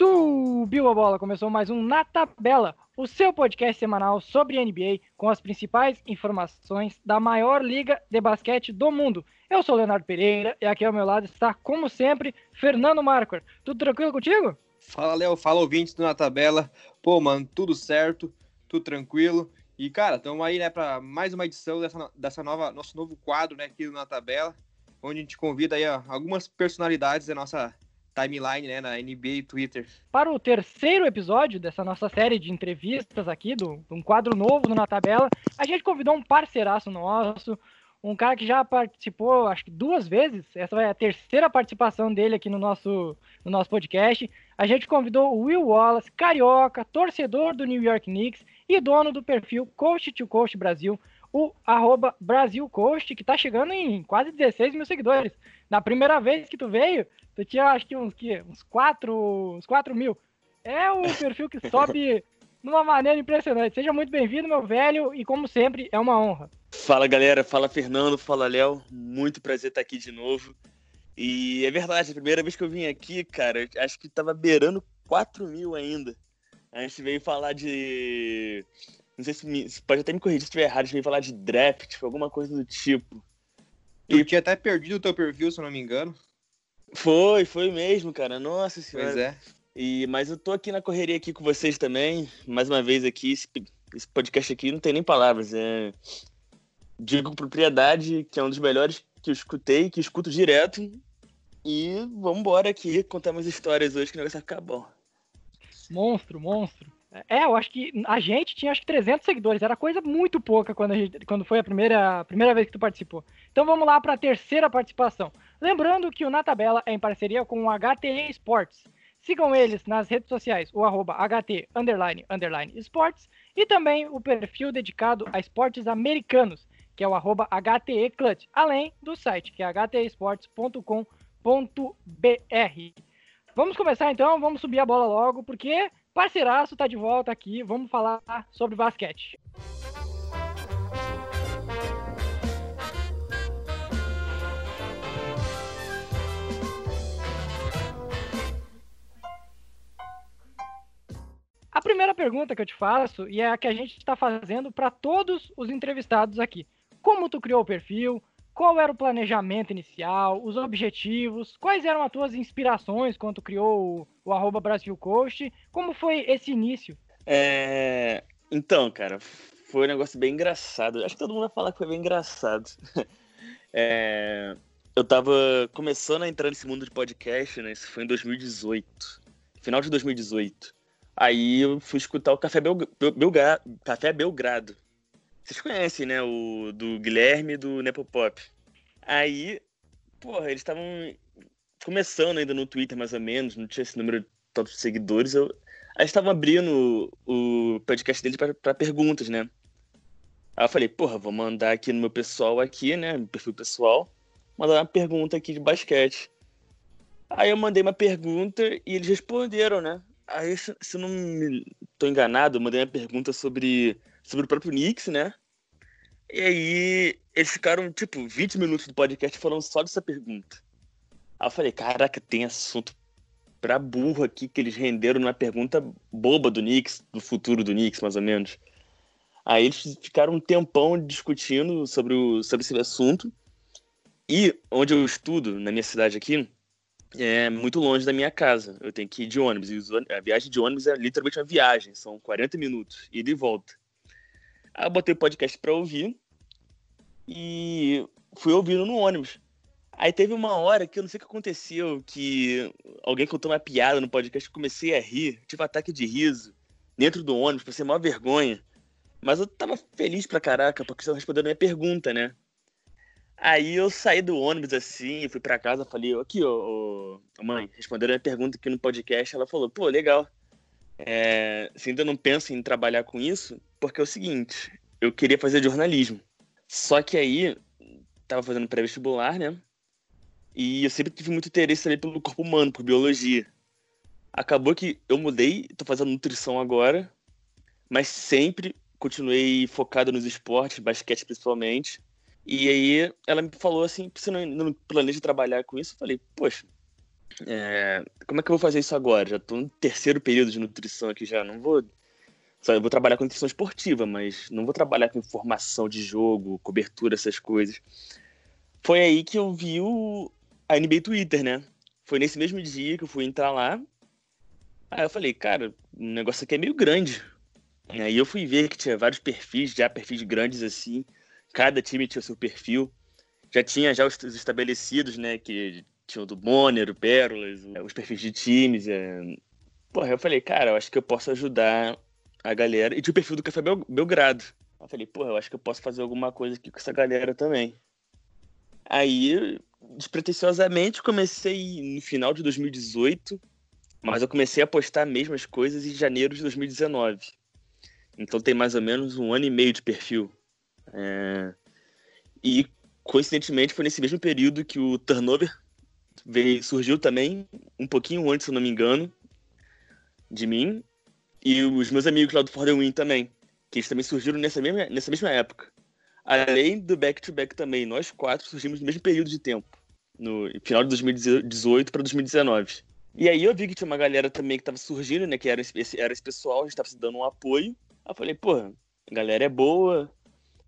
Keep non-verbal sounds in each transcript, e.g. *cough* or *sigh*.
Subiu a bola, começou mais um Na Tabela, o seu podcast semanal sobre NBA com as principais informações da maior liga de basquete do mundo. Eu sou o Leonardo Pereira e aqui ao meu lado está, como sempre, Fernando Marcor. Tudo tranquilo contigo? Fala, Léo. Fala, ouvintes do Na Tabela. Pô, mano, tudo certo, tudo tranquilo. E, cara, estamos aí, né, para mais uma edição dessa, dessa nova, nosso novo quadro, né, aqui Na Tabela, onde a gente convida aí ó, algumas personalidades da nossa timeline, né, na NBA e Twitter. Para o terceiro episódio dessa nossa série de entrevistas aqui, do, um quadro novo no Na Tabela, a gente convidou um parceiraço nosso, um cara que já participou, acho que duas vezes, essa vai a terceira participação dele aqui no nosso, no nosso podcast. A gente convidou o Will Wallace, carioca, torcedor do New York Knicks e dono do perfil Coast to Coast Brasil, o arroba Brasil Coast, que tá chegando em quase 16 mil seguidores. Na primeira vez que tu veio, tu tinha acho que uns, que, uns, 4, uns 4 mil. É o perfil que sobe *laughs* numa maneira impressionante. Seja muito bem-vindo, meu velho, e como sempre, é uma honra. Fala galera, fala Fernando, fala Léo, muito prazer estar aqui de novo. E é verdade, a primeira vez que eu vim aqui, cara, acho que tava beirando 4 mil ainda. A gente veio falar de. Não sei se, me... pode até me corrigir se estiver errado, a gente veio falar de draft, tipo, alguma coisa do tipo. Tu e... tinha até perdido o teu perfil, se eu não me engano. Foi, foi mesmo, cara. Nossa senhora. Pois é. E, mas eu tô aqui na correria aqui com vocês também. Mais uma vez aqui, esse, esse podcast aqui não tem nem palavras. É... Digo com propriedade que é um dos melhores que eu escutei, que eu escuto direto. E vamos embora aqui contar umas histórias hoje que o negócio vai ficar bom. Monstro, monstro. É, eu acho que a gente tinha acho que 300 seguidores, era coisa muito pouca quando, a gente, quando foi a primeira, primeira vez que tu participou. Então vamos lá para a terceira participação. Lembrando que o Na Tabela é em parceria com o HTE Sports. Sigam eles nas redes sociais, o arroba HT underline, underline esportes, e também o perfil dedicado a esportes americanos, que é o arroba HTE Clutch, além do site, que é htesports.com.br. Vamos começar então, vamos subir a bola logo, porque parceiraço tá de volta aqui, vamos falar sobre basquete. A primeira pergunta que eu te faço, e é a que a gente está fazendo para todos os entrevistados aqui. Como tu criou o perfil? Qual era o planejamento inicial, os objetivos? Quais eram as tuas inspirações quando criou o, o? Como foi esse início? É... Então, cara, foi um negócio bem engraçado. Acho que todo mundo vai falar que foi bem engraçado. *laughs* É... Eu tava começando a entrar nesse mundo de podcast, né? Isso foi em 2018. Final de 2018. Aí eu fui escutar o Café, Belga... Belga... Café Belgrado. Vocês conhecem, né? O do Guilherme e do Nepopop. Aí, porra, eles estavam começando ainda no Twitter, mais ou menos, não tinha esse número de seguidores. Eu... Aí estavam abrindo o podcast deles para perguntas, né? Aí eu falei, porra, vou mandar aqui no meu pessoal aqui, né? No perfil pessoal, mandar uma pergunta aqui de basquete. Aí eu mandei uma pergunta e eles responderam, né? Aí, se eu não me tô enganado, eu mandei uma pergunta sobre, sobre o próprio Knicks, né? E aí, eles ficaram, tipo, 20 minutos do podcast falando só dessa pergunta. Aí eu falei, caraca, tem assunto pra burro aqui que eles renderam numa pergunta boba do Knicks, do futuro do Knicks, mais ou menos. Aí eles ficaram um tempão discutindo sobre, o, sobre esse assunto. E onde eu estudo, na minha cidade aqui, é muito longe da minha casa. Eu tenho que ir de ônibus. E a viagem de ônibus é literalmente uma viagem. São 40 minutos, ida e volta. Aí eu botei o podcast pra ouvir. E fui ouvindo no ônibus. Aí teve uma hora que eu não sei o que aconteceu, que alguém contou uma piada no podcast, eu comecei a rir, tive um ataque de riso, dentro do ônibus, passei maior vergonha. Mas eu tava feliz pra caraca, porque estão respondendo a minha pergunta, né? Aí eu saí do ônibus assim, fui para casa, falei, aqui, ô, ô, mãe, responderam a pergunta aqui no podcast, ela falou, pô, legal. É, você ainda não pensa em trabalhar com isso? Porque é o seguinte, eu queria fazer jornalismo. Só que aí, tava fazendo pré-vestibular, né? E eu sempre tive muito interesse também pelo corpo humano, por biologia. Acabou que eu mudei, tô fazendo nutrição agora, mas sempre continuei focado nos esportes, basquete principalmente. E aí ela me falou assim, você não, não planeja trabalhar com isso? Eu falei, poxa, é, como é que eu vou fazer isso agora? Já tô no terceiro período de nutrição aqui já, não vou... Só eu vou trabalhar com nutrição esportiva, mas não vou trabalhar com informação de jogo, cobertura, essas coisas. Foi aí que eu vi o, a NBA Twitter, né? Foi nesse mesmo dia que eu fui entrar lá. Aí eu falei, cara, o negócio aqui é meio grande. Aí eu fui ver que tinha vários perfis, já perfis grandes assim. Cada time tinha o seu perfil. Já tinha já os estabelecidos, né? Que tinha o do Bonner, o Pérolas, os perfis de times. É... Porra, eu falei, cara, eu acho que eu posso ajudar a galera. E tinha o perfil do Café Belgrado. Eu falei, porra, eu acho que eu posso fazer alguma coisa aqui com essa galera também. Aí, despretensiosamente, comecei no final de 2018, mas eu comecei a postar mesmo as coisas em janeiro de 2019. Então tem mais ou menos um ano e meio de perfil. É... E, coincidentemente, foi nesse mesmo período que o turnover veio, surgiu também, um pouquinho antes, se não me engano, de mim. E os meus amigos lá do For the Win também, que eles também surgiram nessa mesma, nessa mesma época. Além do back-to-back -back também, nós quatro surgimos no mesmo período de tempo, no final de 2018 para 2019. E aí eu vi que tinha uma galera também que estava surgindo, né, que era esse, era esse pessoal, a gente estava se dando um apoio. Aí eu falei, pô, a galera é boa,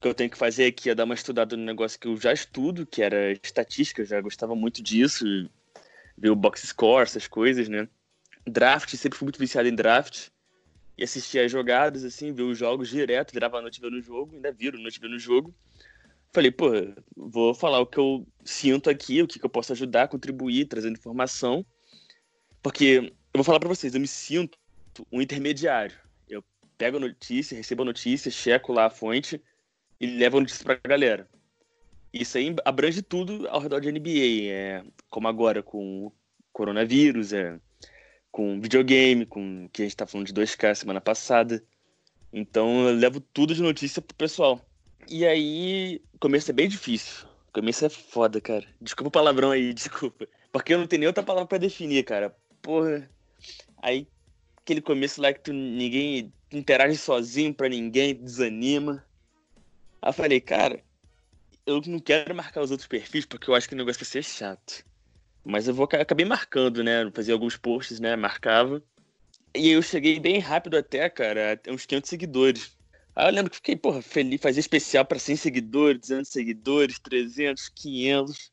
que eu tenho que fazer aqui é dar uma estudada no negócio que eu já estudo, que era estatística, eu já gostava muito disso, ver o box score, essas coisas, né. Draft, sempre fui muito viciado em draft e assistia as jogadas, assim, ver os jogos direto, virava a noite vendo o jogo, ainda viro a noite vendo o jogo. Falei, pô, vou falar o que eu sinto aqui, o que, que eu posso ajudar, contribuir, trazendo informação. Porque eu vou falar para vocês, eu me sinto um intermediário. Eu pego a notícia, recebo a notícia, checo lá a fonte e levo a notícia pra galera. Isso aí abrange tudo ao redor de NBA, é, como agora com o coronavírus, é, com videogame, com que a gente tá falando de 2K semana passada. Então eu levo tudo de notícia pro pessoal. E aí, começo é bem difícil. Começo é foda, cara. Desculpa o palavrão aí, *laughs* desculpa. Porque eu não tenho nem outra palavra para definir, cara. Porra. Aí, aquele começo lá que tu ninguém interage sozinho pra ninguém, desanima. Aí eu falei, cara, eu não quero marcar os outros perfis porque eu acho que o negócio vai ser chato. Mas eu vou acabei marcando, né? Fazia alguns posts, né? Marcava. E eu cheguei bem rápido até, cara, uns 500 seguidores. Aí eu lembro que fiquei, porra, feliz, fazia especial para 100 seguidores, 200 seguidores, 300, 500.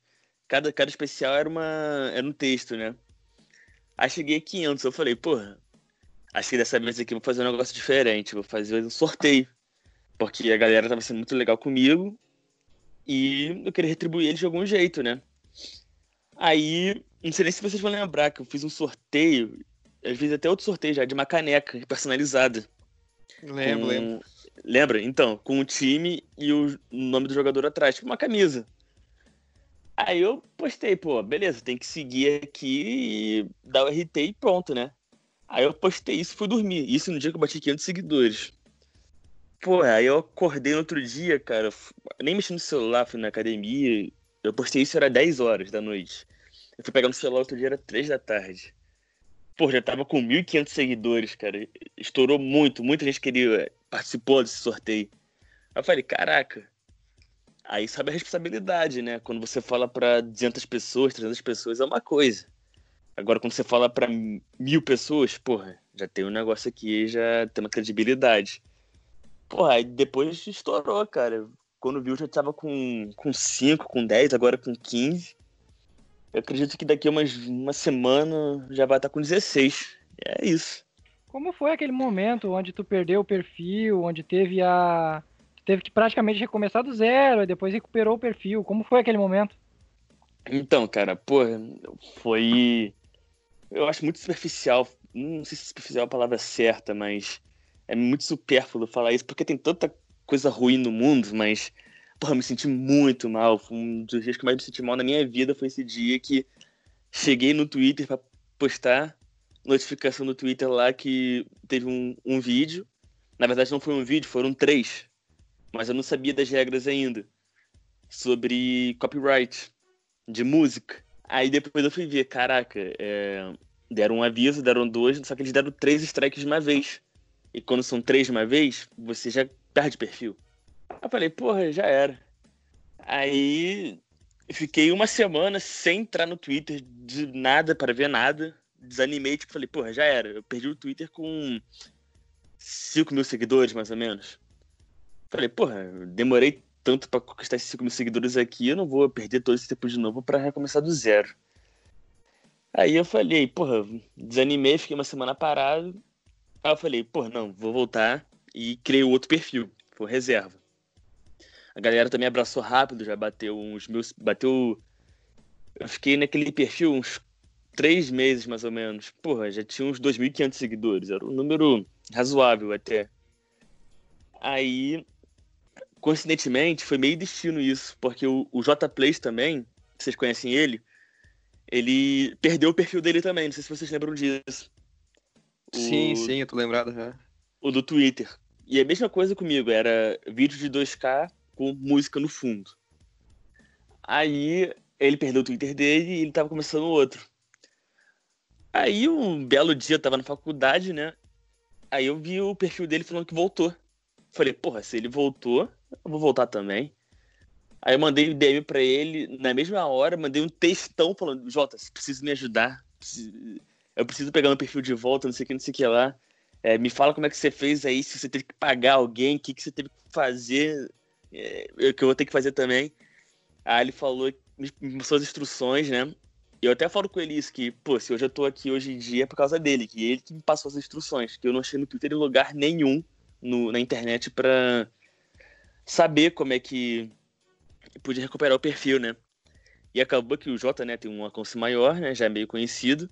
Cada, cada especial era, uma, era um texto, né? Aí cheguei a 500, eu falei, porra, acho que dessa vez aqui eu vou fazer um negócio diferente, vou fazer um sorteio. Porque a galera tava sendo muito legal comigo e eu queria retribuir eles de algum jeito, né? Aí, não sei nem se vocês vão lembrar que eu fiz um sorteio, eu fiz até outro sorteio já, de uma caneca personalizada. Lembro, com... lembro. Lembra? Então, com o time e o nome do jogador atrás, tipo uma camisa. Aí eu postei, pô, beleza, tem que seguir aqui e dar o RT e pronto, né? Aí eu postei isso e fui dormir. Isso no dia que eu bati 500 seguidores. Pô, aí eu acordei no outro dia, cara, nem mexi no celular, fui na academia, eu postei isso, era 10 horas da noite. Eu fui pegar no celular outro dia, era 3 da tarde. Pô, já tava com 1.500 seguidores, cara. Estourou muito, muita gente queria, participou desse sorteio. Aí eu falei, caraca. Aí sabe a responsabilidade, né? Quando você fala para 200 pessoas, 300 pessoas, é uma coisa. Agora, quando você fala para mil pessoas, porra, já tem um negócio aqui, já tem uma credibilidade. Porra, aí depois estourou, cara. Quando viu, já tava com, com 5, com 10, agora com 15. Eu acredito que daqui a umas, uma semana já vai estar com 16. É isso. Como foi aquele momento onde tu perdeu o perfil, onde teve a. Teve que praticamente recomeçar do zero, e depois recuperou o perfil. Como foi aquele momento? Então, cara, pô, foi. Eu acho muito superficial. Não sei se superficial é a palavra certa, mas é muito supérfluo falar isso, porque tem tanta coisa ruim no mundo, mas, porra, me senti muito mal. Um dos dias que mais me senti mal na minha vida foi esse dia que cheguei no Twitter para postar notificação no Twitter lá que teve um, um vídeo. Na verdade, não foi um vídeo, foram três. Mas eu não sabia das regras ainda. Sobre copyright de música. Aí depois eu fui ver, caraca, é... deram um aviso, deram dois, só que eles deram três strikes de uma vez. E quando são três de uma vez, você já perde perfil. Eu falei, porra, já era. Aí fiquei uma semana sem entrar no Twitter de nada para ver nada. Desanimei, tipo, falei, porra, já era. Eu perdi o Twitter com 5 mil seguidores, mais ou menos. Falei, porra, demorei tanto para conquistar esses 5 mil seguidores aqui, eu não vou perder todo esse tempo de novo para recomeçar do zero. Aí eu falei, porra, desanimei, fiquei uma semana parado. Aí eu falei, porra, não, vou voltar e criei outro perfil, foi reserva. A galera também abraçou rápido, já bateu uns meus. Bateu. Eu fiquei naquele perfil uns três meses mais ou menos. Porra, já tinha uns 2.500 seguidores, era um número razoável até. Aí, coincidentemente, foi meio destino isso, porque o, o J Plays também, vocês conhecem ele, ele perdeu o perfil dele também, não sei se vocês lembram disso. O, sim, sim, eu tô lembrado já. O do Twitter. E a mesma coisa comigo, era vídeo de 2K com música no fundo. Aí ele perdeu o Twitter dele e ele tava começando outro. Aí um belo dia eu tava na faculdade, né? Aí eu vi o perfil dele falando que voltou. Falei, porra, se ele voltou, eu vou voltar também. Aí eu mandei um DM pra ele, na mesma hora, mandei um textão falando, Jota, você precisa me ajudar. Eu preciso pegar meu perfil de volta, não sei o que, não sei o que lá. É, me fala como é que você fez aí, se você teve que pagar alguém, o que, que você teve que fazer, é, que eu vou ter que fazer também. Aí ele falou, me mostrou as instruções, né? E eu até falo com ele isso, que, pô, se hoje eu tô aqui hoje em dia é por causa dele, que ele que me passou as instruções, que eu não achei no Twitter em lugar nenhum no, na internet para saber como é que podia recuperar o perfil, né? E acabou que o Jota, né, tem um alcance maior, né, já é meio conhecido.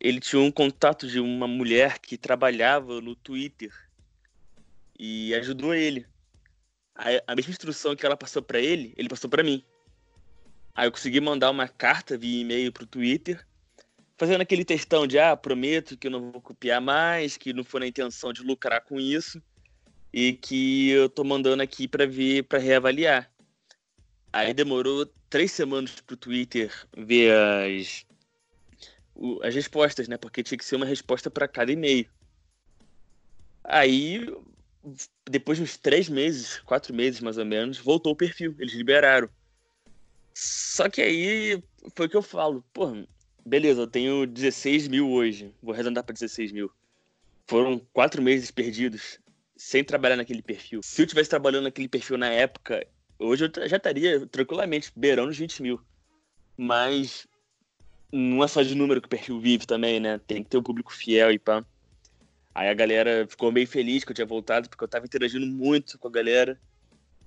Ele tinha um contato de uma mulher que trabalhava no Twitter e ajudou ele. A, a mesma instrução que ela passou para ele, ele passou para mim. Aí eu consegui mandar uma carta via e-mail pro Twitter, fazendo aquele textão de ah, prometo que eu não vou copiar mais, que não foi na intenção de lucrar com isso e que eu tô mandando aqui para ver, para reavaliar. Aí demorou três semanas pro Twitter ver as, as respostas, né? Porque tinha que ser uma resposta para cada e-mail. Aí, depois de uns três meses, quatro meses mais ou menos, voltou o perfil. Eles liberaram. Só que aí foi o que eu falo. Pô, beleza, eu tenho 16 mil hoje. Vou arredondar para 16 mil. Foram quatro meses perdidos sem trabalhar naquele perfil. Se eu tivesse trabalhando naquele perfil na época, Hoje eu já estaria tranquilamente beirando os 20 mil. Mas não é só de número que o perfil vive também, né? Tem que ter um público fiel e pá. Aí a galera ficou meio feliz que eu tinha voltado, porque eu tava interagindo muito com a galera.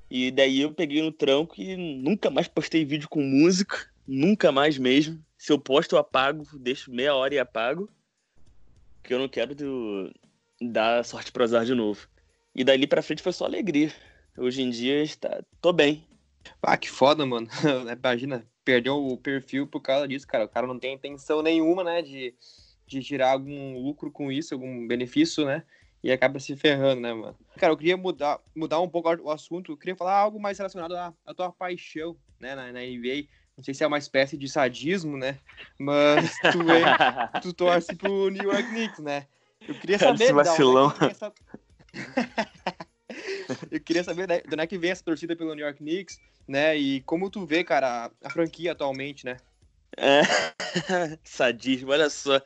E daí eu peguei no tranco e nunca mais postei vídeo com música. Nunca mais mesmo. Se eu posto, eu apago, deixo meia hora e apago. Porque eu não quero do... dar sorte pro azar de novo. E dali pra frente foi só alegria. Hoje em dia está, tô bem. Ah, que foda, mano. *laughs* Imagina, perdeu o perfil por causa disso, cara. O cara não tem intenção nenhuma, né, de, de tirar algum lucro com isso, algum benefício, né? E acaba se ferrando, né, mano? Cara, eu queria mudar, mudar um pouco o assunto. Eu queria falar algo mais relacionado à, à tua paixão, né, na, na NBA. Não sei se é uma espécie de sadismo, né? Mas *laughs* tu, é, tu torce pro New York Knicks, né? Eu queria saber. Esse vacilão. Essa... *laughs* *laughs* Eu queria saber de onde é que vem essa torcida pelo New York Knicks, né? E como tu vê, cara, a, a franquia atualmente, né? É, *laughs* sadismo, olha só.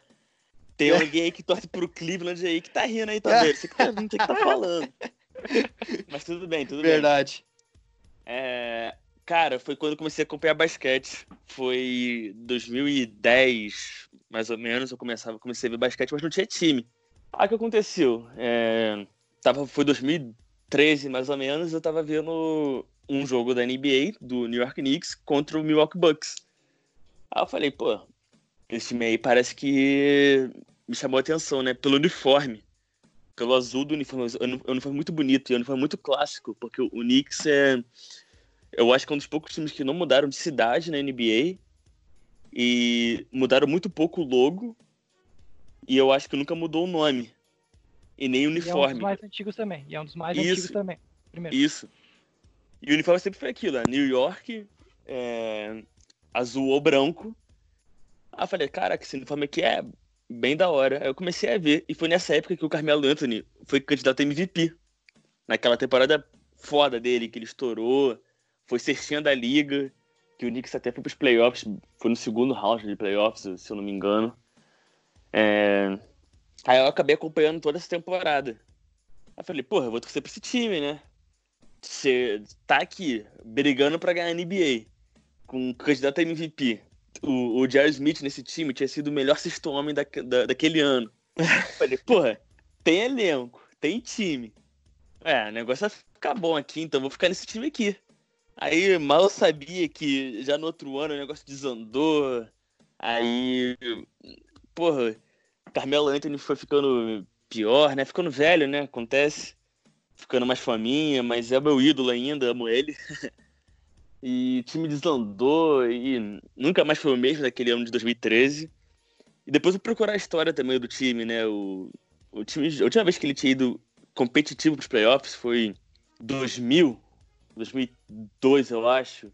Tem é. alguém aí que torce pro Cleveland aí que tá rindo aí também. Você que tá, não sei o que tá falando. Mas tudo bem, tudo Verdade. bem. Verdade. É, cara, foi quando eu comecei a acompanhar basquete. Foi 2010, mais ou menos, eu começava, comecei a ver basquete, mas não tinha time. Aí o que aconteceu? É, tava, foi 2000, 13 mais ou menos, eu tava vendo um jogo da NBA, do New York Knicks, contra o Milwaukee Bucks. Aí eu falei, pô, esse time aí parece que me chamou a atenção, né? Pelo uniforme. Pelo azul do uniforme. O uniforme muito bonito, e o uniforme muito clássico, porque o Knicks é. Eu acho que é um dos poucos times que não mudaram de cidade na NBA. E mudaram muito pouco o logo. E eu acho que nunca mudou o nome e nem uniforme. E é um dos mais antigos também. E é um dos mais Isso. antigos também. Primeiro. Isso. E o uniforme sempre foi aquilo, né? New York, é... azul ou branco. Aí eu falei, caraca, esse uniforme aqui é bem da hora. Aí eu comecei a ver. E foi nessa época que o Carmelo Anthony foi candidato a MVP. Naquela temporada foda dele, que ele estourou, foi cestinha da liga. que o Knicks até foi pros playoffs, foi no segundo round de playoffs, se eu não me engano. É... Aí eu acabei acompanhando toda essa temporada. Aí eu falei, porra, eu vou torcer pra esse time, né? Você tá aqui, brigando pra ganhar a NBA, com o candidato a MVP. O, o Jerry Smith nesse time tinha sido o melhor sexto homem da, da, daquele ano. Eu falei, *laughs* porra, tem elenco, tem time. É, o negócio vai ficar bom aqui, então vou ficar nesse time aqui. Aí mal sabia que já no outro ano o negócio desandou. Aí, porra, Carmelo Anthony foi ficando pior, né? Ficando velho, né? Acontece. Ficando mais faminha, mas é meu ídolo ainda, amo ele. *laughs* e o time desandou e nunca mais foi o mesmo daquele ano de 2013. E depois eu procurar a história também do time, né? O, o time, a última vez que ele tinha ido competitivo para os playoffs foi 2000, 2002, eu acho.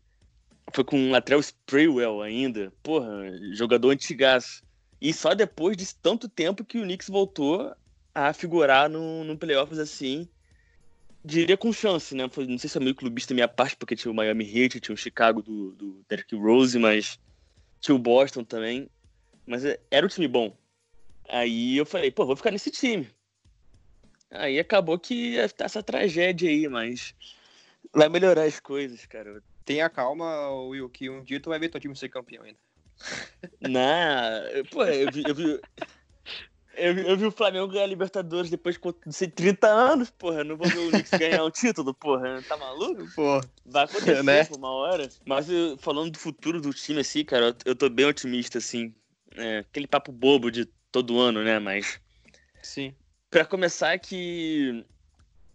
Foi com o Latrell Sprewell ainda. Porra, jogador antigaço. E só depois de tanto tempo que o Knicks voltou a figurar no, no playoffs assim. Diria com chance, né? Não sei se é meio clubista minha parte, porque tinha o Miami Heat, tinha o Chicago do, do Derrick Rose, mas tinha o Boston também. Mas é, era um time bom. Aí eu falei, pô, vou ficar nesse time. Aí acabou que essa tragédia aí, mas vai melhorar as coisas, cara. Tenha calma, Will, que um dia tu vai ver teu time ser campeão ainda. Não, pô, eu vi, eu vi, eu, eu vi o Flamengo ganhar a Libertadores depois de 30 anos, porra. Não vou ver o Knicks ganhar um título, porra. Tá maluco? Porra. Vai acontecer né? por uma hora. Mas eu, falando do futuro do time, assim, cara, eu, eu tô bem otimista, assim. É, aquele papo bobo de todo ano, né? Mas. Sim. Pra começar, que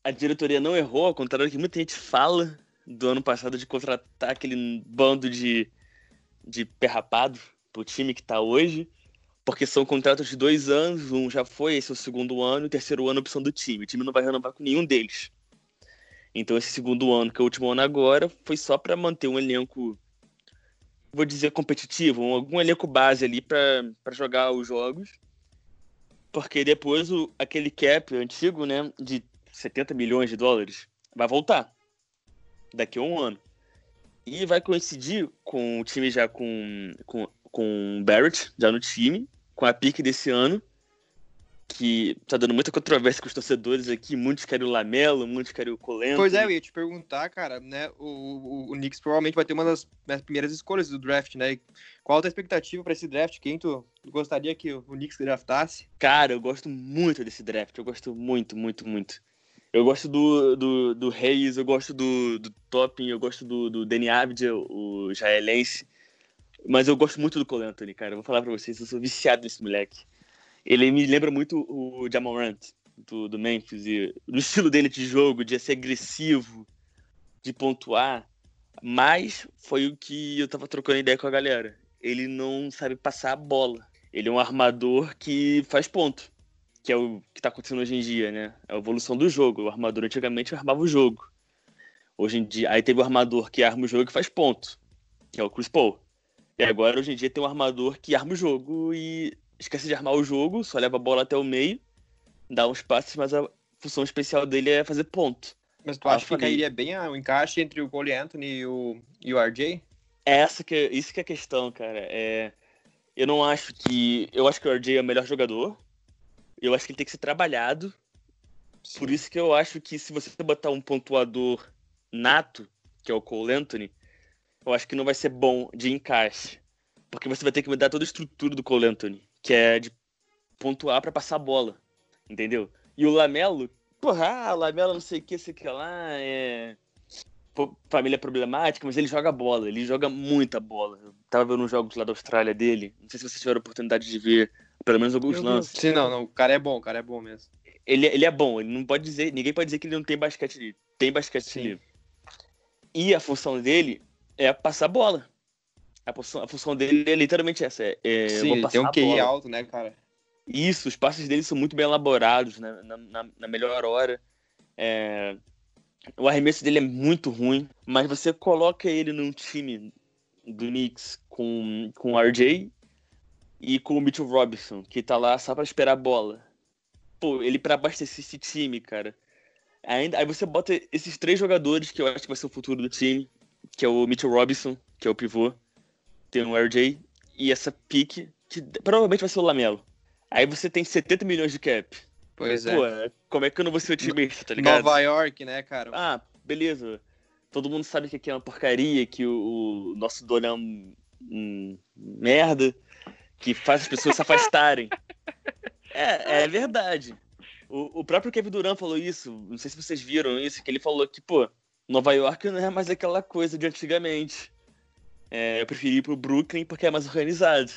a diretoria não errou, ao contrário do que muita gente fala do ano passado de contratar aquele bando de, de perrapado pro time que tá hoje, porque são contratos de dois anos, um já foi, esse é o segundo ano, e o terceiro ano é opção do time. O time não vai renovar com nenhum deles. Então esse segundo ano, que é o último ano agora, foi só para manter um elenco, vou dizer, competitivo, algum elenco base ali para jogar os jogos. Porque depois o, aquele cap antigo, né, de 70 milhões de dólares, vai voltar daqui a um ano. E vai coincidir com o time já com, com, com Barrett, já no time, com a pique desse ano, que tá dando muita controvérsia com os torcedores aqui. Muitos querem o Lamelo, muitos querem o Colento. Pois é, eu ia te perguntar, cara, né? O, o, o Knicks provavelmente vai ter uma das, das primeiras escolhas do draft, né? Qual a tua expectativa para esse draft? Quem tu gostaria que o Knicks draftasse? Cara, eu gosto muito desse draft. Eu gosto muito, muito, muito. Eu gosto do, do, do Reis, eu gosto do, do Topping, eu gosto do, do Danny Abdia, o jaelense. Mas eu gosto muito do Cole Anthony, cara. Eu vou falar pra vocês, eu sou viciado nesse moleque. Ele me lembra muito o Jamorant do, do Memphis. E no *laughs* estilo dele de jogo, de ser agressivo, de pontuar. Mas foi o que eu tava trocando ideia com a galera. Ele não sabe passar a bola. Ele é um armador que faz ponto que é o que está acontecendo hoje em dia, né? É a evolução do jogo. O armador antigamente armava o jogo. Hoje em dia, aí teve o armador que arma o jogo e faz ponto, que é o Chris Paul. E agora, hoje em dia, tem um armador que arma o jogo e esquece de armar o jogo, só leva a bola até o meio, dá uns passes, mas a função especial dele é fazer ponto. Mas tu ah, acha que cairia bem o encaixe entre o Cole Anthony e o, e o RJ? É essa que, é, isso que é a questão, cara. É, eu não acho que. Eu acho que o RJ é o melhor jogador, eu acho que ele tem que ser trabalhado. Sim. Por isso que eu acho que se você botar um pontuador nato, que é o Cole Anthony, eu acho que não vai ser bom de encaixe. Porque você vai ter que mudar toda a estrutura do Cole Anthony, que é de pontuar para passar a bola. Entendeu? E o Lamelo, porra, ah, o Lamelo não sei o que, sei o que lá, é. Família problemática, mas ele joga bola, ele joga muita bola. Eu tava vendo uns jogos lá da Austrália dele, não sei se vocês tiveram a oportunidade de ver pelo menos alguns lances. Sim, não, não, o cara é bom, o cara é bom mesmo. Ele, ele é bom, ele não pode dizer, ninguém pode dizer que ele não tem basquete livre. Tem basquete Sim. livre. E a função dele é passar a bola. A função, a função dele é literalmente essa. É, é Sim, tem um QI alto, né, cara? Isso, os passes dele são muito bem elaborados, né, na, na, na melhor hora. É, o arremesso dele é muito ruim, mas você coloca ele num time do Knicks com, com o RJ e com o Mitchell Robinson, que tá lá só pra esperar a bola. Pô, ele para abastecer esse time, cara. Ainda, aí você bota esses três jogadores que eu acho que vai ser o futuro do time, que é o Mitchell Robinson, que é o pivô. Tem o RJ. E essa pique, que provavelmente vai ser o Lamelo. Aí você tem 70 milhões de cap. Pois Pô, é. como é que eu não vou ser otimista, tá ligado? Nova York, né, cara? Ah, beleza. Todo mundo sabe que aqui é uma porcaria, que o, o nosso dono é um, um merda, que faz as pessoas se afastarem. É, é verdade. O, o próprio Kevin Durant falou isso, não sei se vocês viram isso, que ele falou que, pô, Nova York não é mais aquela coisa de antigamente. É, eu preferi ir pro Brooklyn porque é mais organizado.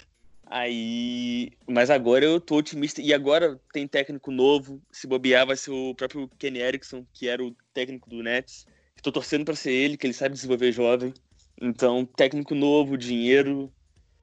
Aí. Mas agora eu tô otimista. E agora tem técnico novo. Se bobear, vai ser o próprio Kenny Erickson, que era o técnico do Nets. Estou torcendo para ser ele, que ele sabe desenvolver jovem. Então, técnico novo, dinheiro,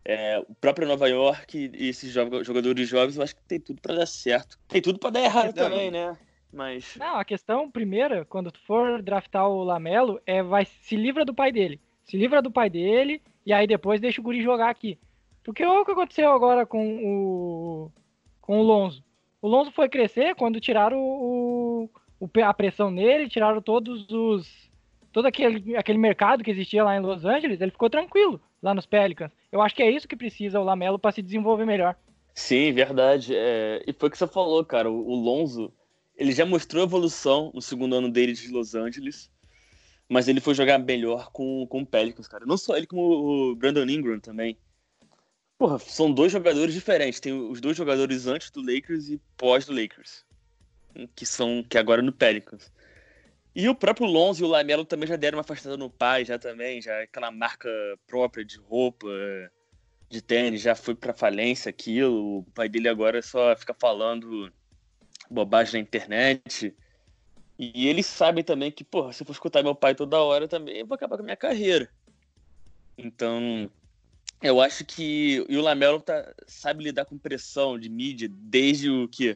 é, o próprio Nova York e esses jogadores jovens, eu acho que tem tudo para dar certo. Tem tudo para dar errado também, né? Mas. Não, a questão primeira, quando tu for draftar o Lamelo, é vai se livra do pai dele. Se livra do pai dele e aí depois deixa o Guri jogar aqui. Porque olha o que aconteceu agora com o com o Lonzo. O Lonzo foi crescer quando tiraram o, o, a pressão nele, tiraram todos os todo aquele, aquele mercado que existia lá em Los Angeles, ele ficou tranquilo lá nos Pelicans. Eu acho que é isso que precisa o Lamelo para se desenvolver melhor. Sim, verdade. É... E foi o que você falou, cara. O Lonzo, ele já mostrou evolução no segundo ano dele de Los Angeles, mas ele foi jogar melhor com, com o Pelicans, cara. Não só ele, como o Brandon Ingram também. Porra, são dois jogadores diferentes. Tem os dois jogadores antes do Lakers e pós do Lakers, que são que agora no Pelicans. E o próprio Lonzo e o Lamelo também já deram uma afastada no pai, já também, já aquela marca própria de roupa, de tênis, já foi pra falência aquilo. O pai dele agora só fica falando bobagem na internet. E eles sabem também que, porra, se eu for escutar meu pai toda hora também, eu vou acabar com a minha carreira. Então, eu acho que e o Lamelo tá, sabe lidar com pressão de mídia desde o que?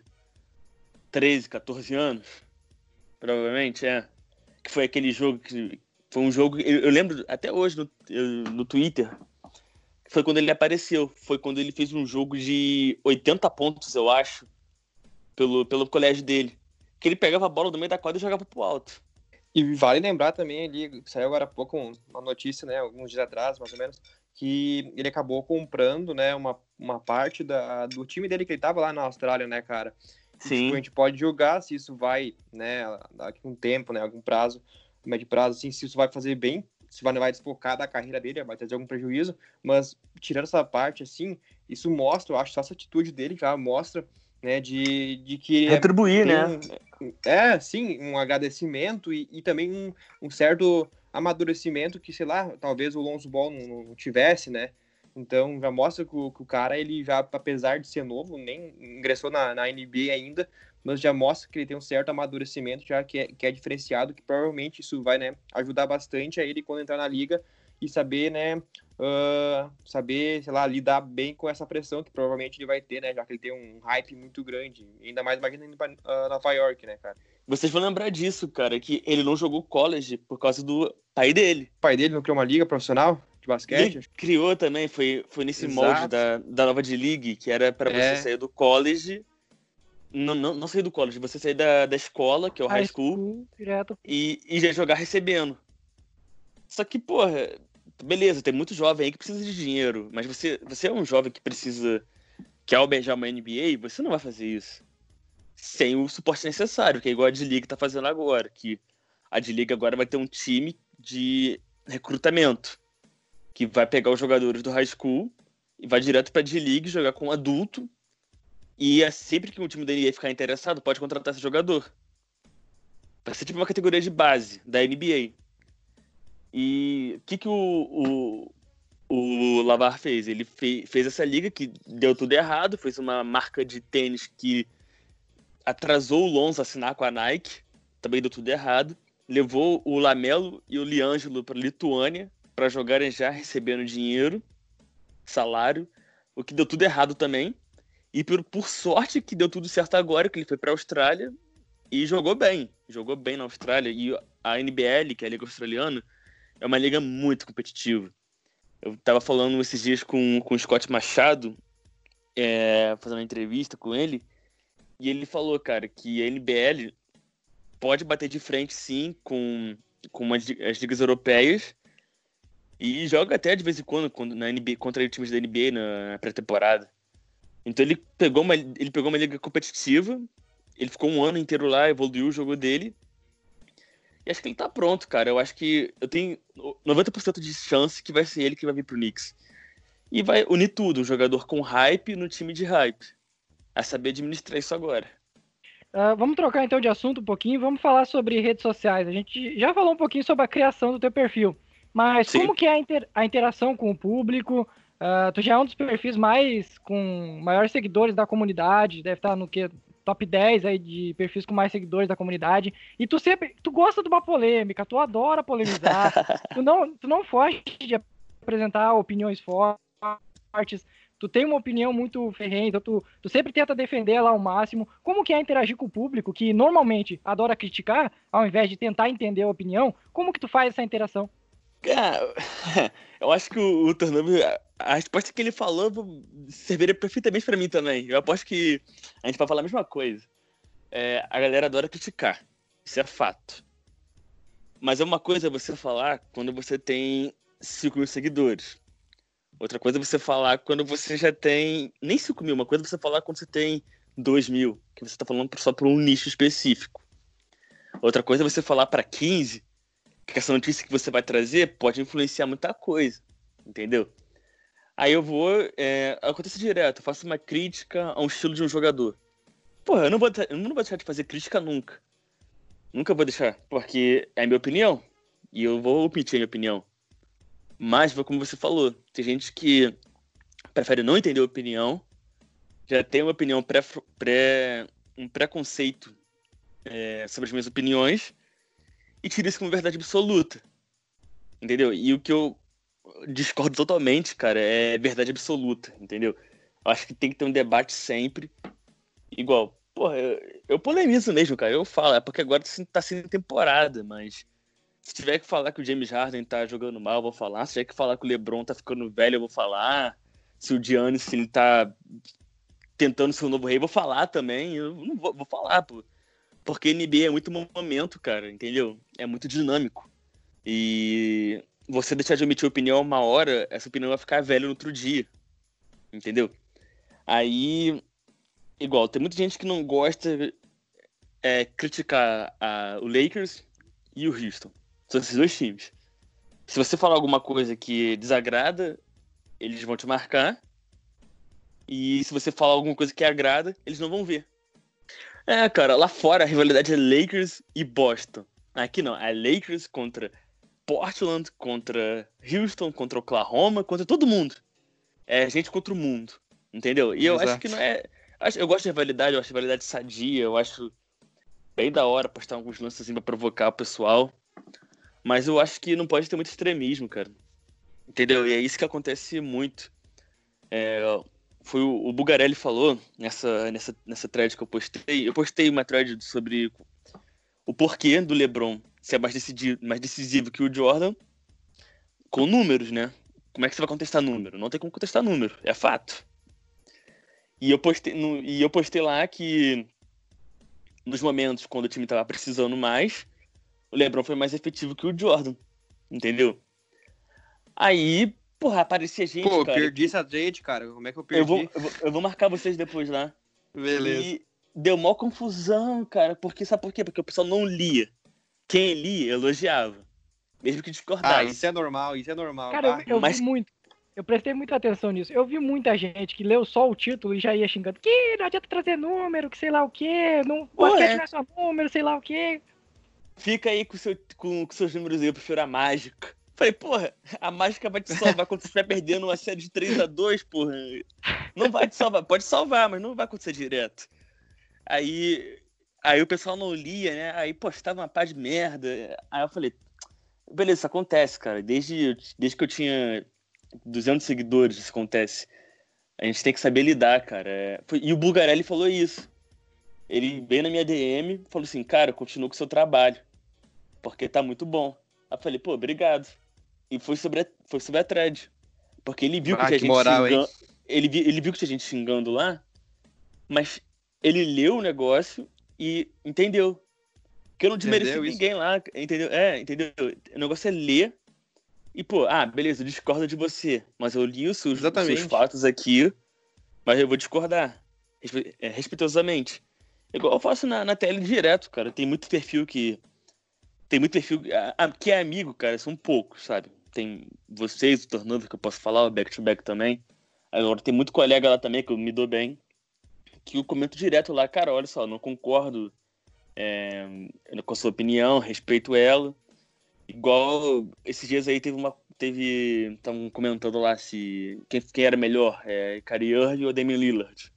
13, 14 anos. Provavelmente, é. Que foi aquele jogo que. Foi um jogo. Eu, eu lembro até hoje no, no Twitter. Foi quando ele apareceu. Foi quando ele fez um jogo de 80 pontos, eu acho. Pelo, pelo colégio dele. Que ele pegava a bola do meio da quadra e jogava pro alto. E vale lembrar também ali, saiu agora há pouco uma notícia, né, alguns dias atrás, mais ou menos, que ele acabou comprando, né, uma, uma parte da, do time dele que ele tava lá na Austrália, né, cara? Sim. E, tipo, a gente pode julgar se isso vai, né, daqui um tempo, né, algum prazo, médio prazo, assim, se isso vai fazer bem, se vai, vai desfocar da carreira dele, vai trazer algum prejuízo, mas tirando essa parte, assim, isso mostra, eu acho, só essa atitude dele já mostra, né, de, de que... Retribuir, é, né? Um, é, sim, um agradecimento e, e também um, um, certo amadurecimento que, sei lá, talvez o Lonzo Ball não, não tivesse, né, então já mostra que o, que o, cara, ele já, apesar de ser novo, nem ingressou na, na, NBA ainda, mas já mostra que ele tem um certo amadurecimento, já que é, que é diferenciado, que provavelmente isso vai né, ajudar bastante a ele quando entrar na liga e saber, né, uh, saber, sei lá, lidar bem com essa pressão que provavelmente ele vai ter, né, já que ele tem um hype muito grande, ainda mais imagina indo para uh, Nova York, né, cara. Vocês vão lembrar disso, cara, que ele não jogou college por causa do pai dele. O pai dele não criou uma liga profissional? De basquete. Ele criou também, foi, foi nesse Exato. molde da, da nova de league, que era para é. você sair do college. Não, não, não sair do college, você sair da, da escola, que é o high, high school, school direto. E, e já jogar recebendo. Só que, porra, beleza, tem muito jovem aí que precisa de dinheiro, mas você, você é um jovem que precisa, que albergar uma NBA, você não vai fazer isso. Sem o suporte necessário, que é igual a D-League tá fazendo agora, que a D-League agora vai ter um time de recrutamento que vai pegar os jogadores do high school e vai direto pra D-League jogar com um adulto. E é sempre que um time da NBA ficar interessado, pode contratar esse jogador. Vai ser tipo uma categoria de base da NBA. E o que, que o, o, o Lavar fez? Ele fez, fez essa liga que deu tudo errado, fez uma marca de tênis que atrasou o Lonzo assinar com a Nike, também deu tudo errado. Levou o Lamelo e o Liangelo para Lituânia, para jogarem já recebendo dinheiro, salário, o que deu tudo errado também. E por, por sorte que deu tudo certo agora, que ele foi para a Austrália e jogou bem. Jogou bem na Austrália. E a NBL, que é a Liga Australiana, é uma liga muito competitiva. Eu estava falando esses dias com, com o Scott Machado, é, fazendo uma entrevista com ele, e ele falou, cara, que a NBL pode bater de frente, sim, com, com as, as ligas europeias, E joga até de vez em quando, quando na NBA, contra times da NBA na pré-temporada. Então ele pegou, uma, ele pegou uma liga competitiva, ele ficou um ano inteiro lá, evoluiu o jogo dele. E acho que ele tá pronto, cara. Eu acho que eu tenho 90% de chance que vai ser ele que vai vir pro Knicks. E vai unir tudo, um jogador com hype no time de hype. A saber administrar isso agora. Uh, vamos trocar então de assunto um pouquinho, vamos falar sobre redes sociais. A gente já falou um pouquinho sobre a criação do teu perfil. Mas Sim. como que é a, inter a, interação com o público? Uh, tu já é um dos perfis mais com maiores seguidores da comunidade, deve estar no que top 10 aí de perfis com mais seguidores da comunidade. E tu sempre, tu gosta de uma polêmica, tu adora polemizar. *laughs* tu não, tu não foge de apresentar opiniões fortes. Tu tem uma opinião muito ferrenha, então tu, tu sempre tenta defender ela ao máximo. Como que é interagir com o público, que normalmente adora criticar, ao invés de tentar entender a opinião? Como que tu faz essa interação? Cara, *laughs* eu acho que o, o a resposta que ele falou serviria perfeitamente para mim também. Eu aposto que a gente vai falar a mesma coisa. É, a galera adora criticar, isso é fato. Mas é uma coisa você falar quando você tem 5 mil seguidores. Outra coisa é você falar quando você já tem nem 5 mil. Uma coisa é você falar quando você tem 2 mil, que você está falando só para um nicho específico. Outra coisa é você falar para 15 que essa notícia que você vai trazer pode influenciar muita coisa, entendeu? Aí eu vou, é, acontece direto, eu faço uma crítica a um estilo de um jogador. Porra, eu não vou, eu não vou deixar de fazer crítica nunca. Nunca vou deixar, porque é a minha opinião. E eu vou omitir a minha opinião. Mas, como você falou, tem gente que prefere não entender a opinião, já tem uma opinião pré, pré um preconceito é, sobre as minhas opiniões, e tira isso como verdade absoluta. Entendeu? E o que eu discordo totalmente, cara, é verdade absoluta, entendeu? Eu acho que tem que ter um debate sempre. Igual, porra, eu, eu polemizo mesmo, cara. Eu falo, é porque agora tá sendo temporada, mas se tiver que falar que o James Harden tá jogando mal, eu vou falar. Se tiver que falar que o LeBron tá ficando velho, eu vou falar. Se o Giannis, ele tá tentando ser o novo rei, eu vou falar também. Eu não vou, vou falar, pô. Porque NBA é muito momento, cara, entendeu? É muito dinâmico. E você deixar de emitir opinião uma hora, essa opinião vai ficar velha no outro dia. Entendeu? Aí, igual, tem muita gente que não gosta é, criticar a, o Lakers e o Houston. São esses dois times. Se você falar alguma coisa que desagrada, eles vão te marcar. E se você falar alguma coisa que agrada, eles não vão ver. É, cara, lá fora a rivalidade é Lakers e Boston. Aqui não, é Lakers contra Portland, contra Houston, contra Oklahoma, contra todo mundo. É gente contra o mundo, entendeu? E eu Exato. acho que não é. Eu gosto de rivalidade, eu acho rivalidade sadia, eu acho bem da hora postar alguns lances assim pra provocar o pessoal. Mas eu acho que não pode ter muito extremismo, cara. Entendeu? E é isso que acontece muito. É, foi o, o Bugarelli falou nessa, nessa, nessa thread que eu postei. Eu postei uma thread sobre o porquê do LeBron ser mais decisivo, mais decisivo que o Jordan com números, né? Como é que você vai contestar número? Não tem como contestar número, é fato. E eu postei, no, e eu postei lá que nos momentos quando o time estava precisando mais, o LeBron foi mais efetivo que o Jordan, entendeu? Aí Porra, aparecia gente, Pô, cara. perdi essa trade, cara. Como é que eu perdi? Eu vou, eu vou, eu vou marcar vocês depois lá. Beleza. E deu mó confusão, cara. Porque, sabe por quê? Porque o pessoal não lia. Quem lia, elogiava. Mesmo que discordasse. Ah, isso é normal, isso é normal. Cara, tá? eu, eu Mas... vi muito. Eu prestei muita atenção nisso. Eu vi muita gente que leu só o título e já ia xingando. Que não adianta trazer número, que sei lá o quê. Não, basquete não é só número, sei lá o quê. Fica aí com, seu, com, com seus números aí, eu prefiro a mágica. Falei, porra, a mágica vai te salvar quando você estiver perdendo uma série de 3 a 2 porra. Não vai te salvar. Pode salvar, mas não vai acontecer direto. Aí, aí o pessoal não lia, né? Aí postava uma pá de merda. Aí eu falei, beleza, isso acontece, cara. Desde, desde que eu tinha 200 seguidores, isso acontece. A gente tem que saber lidar, cara. É, e o Bulgarelli falou isso. Ele veio na minha DM falou assim, cara, continua com o seu trabalho. Porque tá muito bom. Aí eu falei, pô, obrigado. E foi sobre a, foi sobre a thread. Porque ele viu ah, que tinha gente moral, xingando. Ele, ele viu que tinha gente xingando lá, mas ele leu o negócio e entendeu. Que eu não desmereci ninguém lá, entendeu? É, entendeu? O negócio é ler E, pô, ah, beleza, eu discordo de você, mas eu li os seus, seus fatos aqui, mas eu vou discordar, respe é, respeitosamente. Igual eu faço na, na tele direto, cara. Tem muito perfil que. Tem muito perfil que é amigo, cara. São poucos, sabe? Tem vocês, o Turnover, que eu posso falar, o Back to Back também. Agora tem muito colega lá também, que eu me dou bem. Que eu comento direto lá, cara, olha só, não concordo é, com a sua opinião, respeito ela. Igual esses dias aí teve uma. Teve. Estavam comentando lá se. Quem, quem era melhor, é, Irving ou Damian Lillard.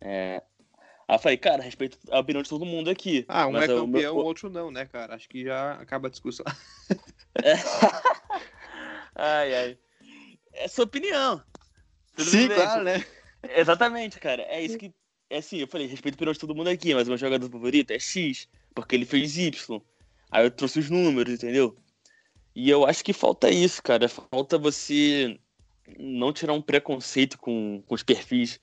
É, Aí eu falei, cara, respeito a opinião de todo mundo aqui. Ah, um é campeão, o outro não, né, cara? Acho que já acaba a discussão. É. *laughs* *laughs* ai, ai. É sua opinião. Tudo Sim, bem. claro, né? Exatamente, cara. É isso que. É assim, eu falei, respeito a opinião de todo mundo aqui, mas o meu jogador favorito é X, porque ele fez Y. Aí eu trouxe os números, entendeu? E eu acho que falta isso, cara. Falta você não tirar um preconceito com, com os perfis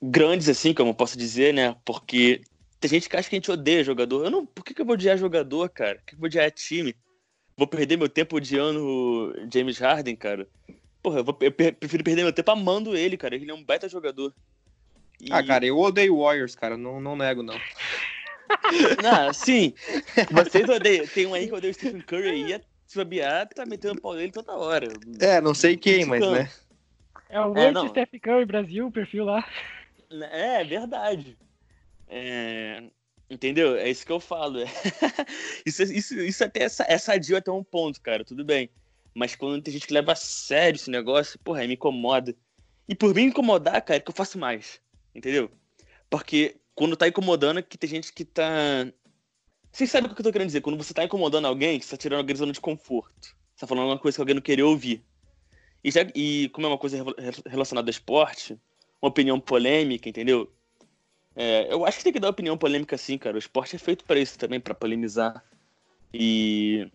grandes, assim, como eu posso dizer, né? Porque tem gente que acha que a gente odeia jogador. Eu não. Por que, que eu vou odiar jogador, cara? Por que, que eu vou odiar time? Vou perder meu tempo odiando James Harden, cara. Porra, eu, vou, eu prefiro perder meu tempo amando ele, cara. Ele é um baita jogador. E... Ah, cara, eu odeio Warriors, cara. Não, não nego, não. *laughs* não, sim. Vocês odeiam. Tem um aí que odeia o Stephen Curry aí. Se bobear, tá metendo pau nele toda hora. É, não sei quem, mas, né? É o é, Stephen Curry Brasil, o perfil lá. É, verdade. É... Entendeu? É isso que eu falo. *laughs* isso, isso, isso até é sadio até um ponto, cara. Tudo bem. Mas quando tem gente que leva a sério esse negócio, porra, me incomoda. E por me incomodar, cara, é que eu faço mais. Entendeu? Porque quando tá incomodando é que tem gente que tá. Vocês sabem o que eu tô querendo dizer? Quando você tá incomodando alguém, você tá tirando alguém da zona de conforto. Você tá falando uma coisa que alguém não queria ouvir. E, já, e como é uma coisa relacionada ao esporte, uma opinião polêmica, entendeu? É, eu acho que tem que dar opinião polêmica sim, cara. O esporte é feito para isso também, para polemizar. E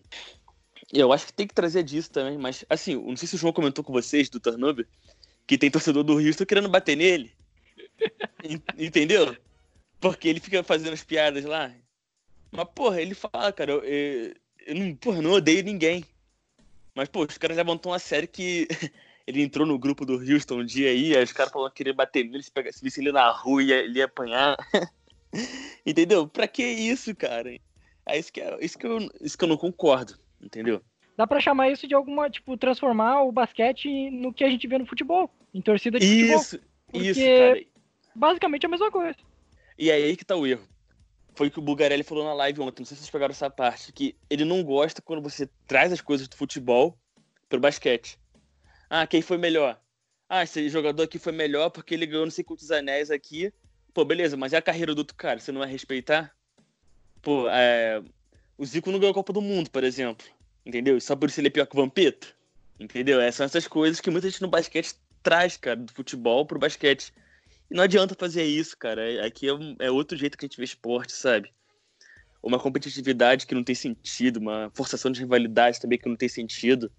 eu acho que tem que trazer disso também. Mas, assim, não sei se o João comentou com vocês do turnover, que tem torcedor do Rio querendo bater nele. Entendeu? Porque ele fica fazendo as piadas lá. Mas, porra, ele fala, cara, eu, eu, eu não, porra, não odeio ninguém. Mas, pô, os caras levantam a série que *laughs* ele entrou no grupo do Houston um dia aí, aí os caras falaram que queria bater nele, se, pegar, se visse ele na rua, ia, ele ia apanhar. *laughs* entendeu? Pra que isso, cara? É isso que, é, isso, que eu, isso que eu não concordo, entendeu? Dá pra chamar isso de alguma, tipo, transformar o basquete no que a gente vê no futebol, em torcida de isso, futebol. Isso, isso, cara. Basicamente é a mesma coisa. E aí que tá o erro. Foi o que o Bugarelli falou na live ontem, não sei se vocês pegaram essa parte, que ele não gosta quando você traz as coisas do futebol pro basquete. Ah, quem foi melhor? Ah, esse jogador aqui foi melhor porque ele ganhou não sei quantos anéis aqui. Pô, beleza, mas e a carreira do outro cara? Você não vai respeitar? Pô, é... o Zico não ganhou a Copa do Mundo, por exemplo. Entendeu? Só por isso ele é pior que o Vampeta. Entendeu? Essas são essas coisas que muita gente no basquete traz, cara, do futebol pro basquete. E não adianta fazer isso, cara. É, aqui é, é outro jeito que a gente vê esporte, sabe? Uma competitividade que não tem sentido, uma forçação de rivalidade também que não tem sentido.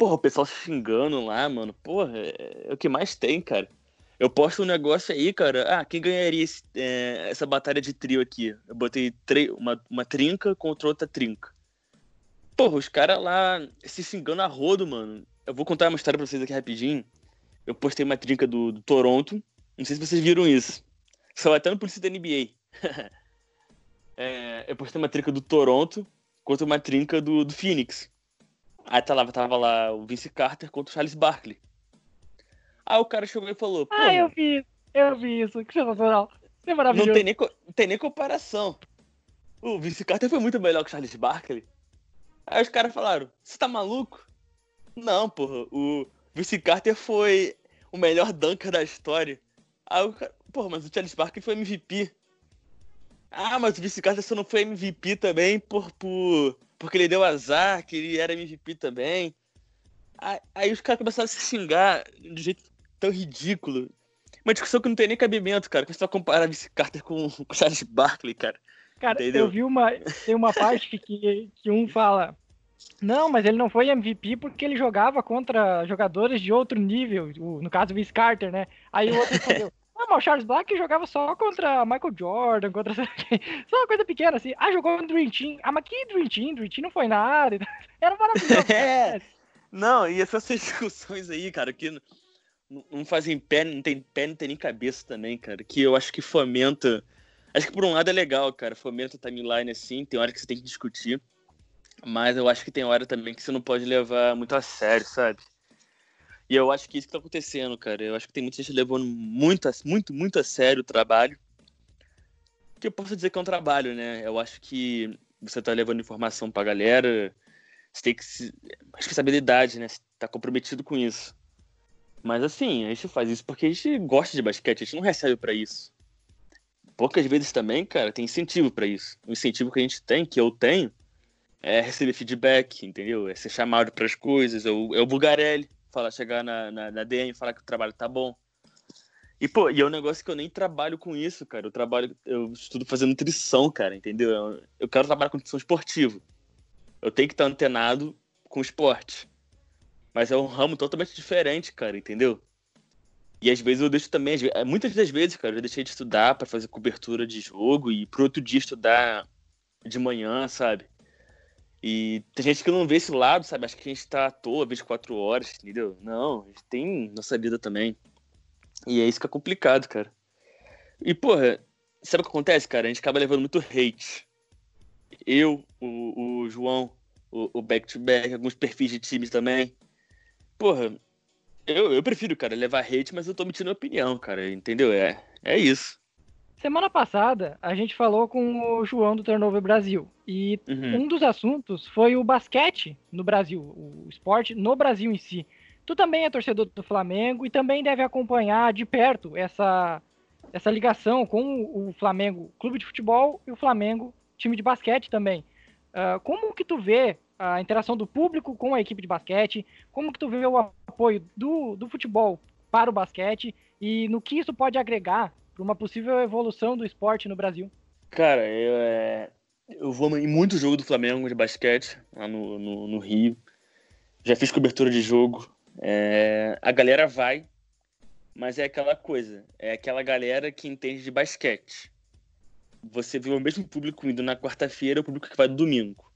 Porra, o pessoal xingando lá, mano. Porra, é, é o que mais tem, cara. Eu posto um negócio aí, cara. Ah, quem ganharia esse, é, essa batalha de trio aqui? Eu botei uma, uma trinca contra outra trinca. Porra, os caras lá se xingando a rodo, mano. Eu vou contar uma história pra vocês aqui rapidinho. Eu postei uma trinca do, do Toronto. Não sei se vocês viram isso. Só até no polícia da NBA. *laughs* é, eu postei uma trinca do Toronto contra uma trinca do, do Phoenix. Aí tava, tá tava lá o Vince Carter contra o Charles Barkley. Aí o cara chegou e falou: Ah, eu vi, eu vi isso, que sensacional. É maravilhoso. Não tem nem, tem nem comparação. O Vince Carter foi muito melhor que o Charles Barkley. Aí os caras falaram: Você tá maluco? Não, porra, o Vince Carter foi o melhor dunker da história. Aí o cara, porra, mas o Charles Barkley foi MVP. Ah, mas o Vince Carter só não foi MVP também por, por porque ele deu azar, que ele era MVP também. Aí, aí os caras começaram a se xingar de um jeito tão ridículo. Uma discussão que não tem nem cabimento, cara. Que você vai comparar Vince Carter com *laughs* o Charles Barkley, cara. Cara, Entendeu? eu vi uma. Tem uma parte que, que um fala. Não, mas ele não foi MVP porque ele jogava contra jogadores de outro nível, no caso o Vince Carter, né? Aí o outro *laughs* ah, mas o Charles Black jogava só contra Michael Jordan, contra. *laughs* Só uma coisa pequena, assim. Ah, jogou no Dream Team. Ah, mas que Dream Team? Dream Team não foi nada. *laughs* Era maravilhoso. *laughs* é. Não, e essas discussões aí, cara, que não fazem pé, não tem pé, não tem nem cabeça também, cara. Que eu acho que fomenta. Acho que por um lado é legal, cara. Fomenta timeline assim, tem hora que você tem que discutir. Mas eu acho que tem hora também que você não pode levar muito a sério, sabe? E eu acho que isso que tá acontecendo, cara. Eu acho que tem muita gente levando muito, muito, muito a sério o trabalho. Que eu posso dizer que é um trabalho, né? Eu acho que você tá levando informação pra galera. Você tem que. Se... Responsabilidade, né? Você tá comprometido com isso. Mas assim, a gente faz isso porque a gente gosta de basquete, a gente não recebe para isso. Poucas vezes também, cara, tem incentivo para isso. O incentivo que a gente tem, que eu tenho, é receber feedback, entendeu? É ser chamado para as coisas. É o, é o Bugarelli falar, chegar na, na, na DM e falar que o trabalho tá bom. E, pô, e é um negócio que eu nem trabalho com isso, cara. Eu trabalho, eu estudo fazendo nutrição, cara, entendeu? Eu, eu quero trabalhar com nutrição esportiva. Eu tenho que estar antenado com esporte. Mas é um ramo totalmente diferente, cara, entendeu? E às vezes eu deixo também, muitas das vezes, cara, eu deixei de estudar para fazer cobertura de jogo e pro outro dia estudar de manhã, sabe? E tem gente que não vê esse lado, sabe? Acho que a gente tá à toa 24 horas, entendeu? Não, a gente tem nossa vida também. E é isso que é complicado, cara. E, porra, sabe o que acontece, cara? A gente acaba levando muito hate. Eu, o, o João, o back-to-back, -back, alguns perfis de times também porra, eu, eu prefiro, cara, levar hate, mas eu tô mentindo opinião, cara, entendeu? É, é isso. Semana passada, a gente falou com o João do Turnover Brasil. E uhum. um dos assuntos foi o basquete no Brasil, o esporte no Brasil em si. Tu também é torcedor do Flamengo e também deve acompanhar de perto essa, essa ligação com o Flamengo Clube de Futebol e o Flamengo time de basquete também. Uh, como que tu vê a interação do público com a equipe de basquete, como que tu vê o apoio do, do futebol para o basquete e no que isso pode agregar para uma possível evolução do esporte no Brasil? Cara, eu, é, eu vou em muito jogo do Flamengo de basquete lá no, no, no Rio. Já fiz cobertura de jogo. É, a galera vai, mas é aquela coisa, é aquela galera que entende de basquete. Você vê o mesmo público indo na quarta-feira, o público que vai no domingo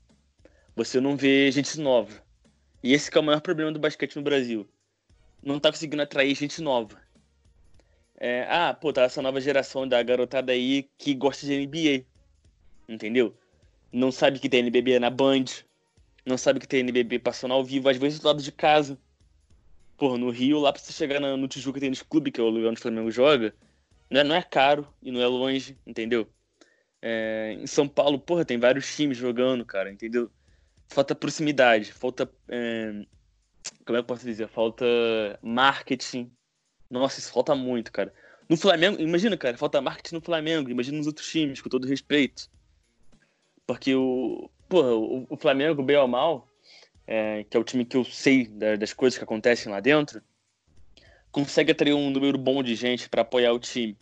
você não vê gente nova. E esse é o maior problema do basquete no Brasil. Não tá conseguindo atrair gente nova. É, ah, pô, tá essa nova geração da garotada aí que gosta de NBA. Entendeu? Não sabe que tem NBB na Band. Não sabe que tem NBB passando ao vivo, às vezes do lado de casa. Pô, no Rio, lá pra você chegar no Tijuca Tênis Clube, que é o lugar onde o Flamengo joga, não é, não é caro e não é longe, entendeu? É, em São Paulo, porra, tem vários times jogando, cara, entendeu? falta proximidade, falta. É, como é que eu posso dizer? Falta marketing. Nossa, isso falta muito, cara. No Flamengo, imagina, cara, falta marketing no Flamengo, imagina nos outros times, com todo respeito. Porque o. Porra, o, o Flamengo, bem ou mal, é, que é o time que eu sei da, das coisas que acontecem lá dentro, consegue atrair um número bom de gente para apoiar o time.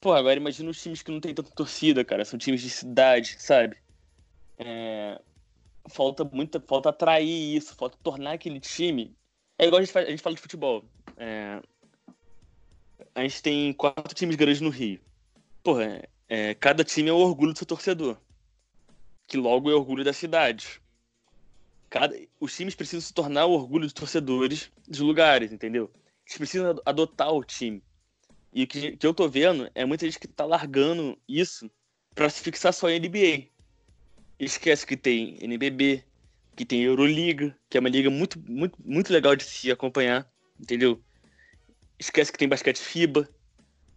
Pô, agora imagina os times que não tem tanta torcida, cara. São times de cidade, sabe? É, falta muito, falta atrair isso, falta tornar aquele time. É igual a gente, faz, a gente fala de futebol. É, a gente tem quatro times grandes no Rio. Porra, é, cada time é o orgulho do seu torcedor. Que logo é o orgulho da cidade. Cada, os times precisam se tornar o orgulho dos torcedores dos lugares, entendeu? Eles precisam adotar o time. E o que, que eu tô vendo é muita gente que tá largando isso para se fixar só em NBA. Esquece que tem NBB, que tem Euroliga, que é uma liga muito, muito, muito legal de se acompanhar, entendeu? Esquece que tem basquete FIBA.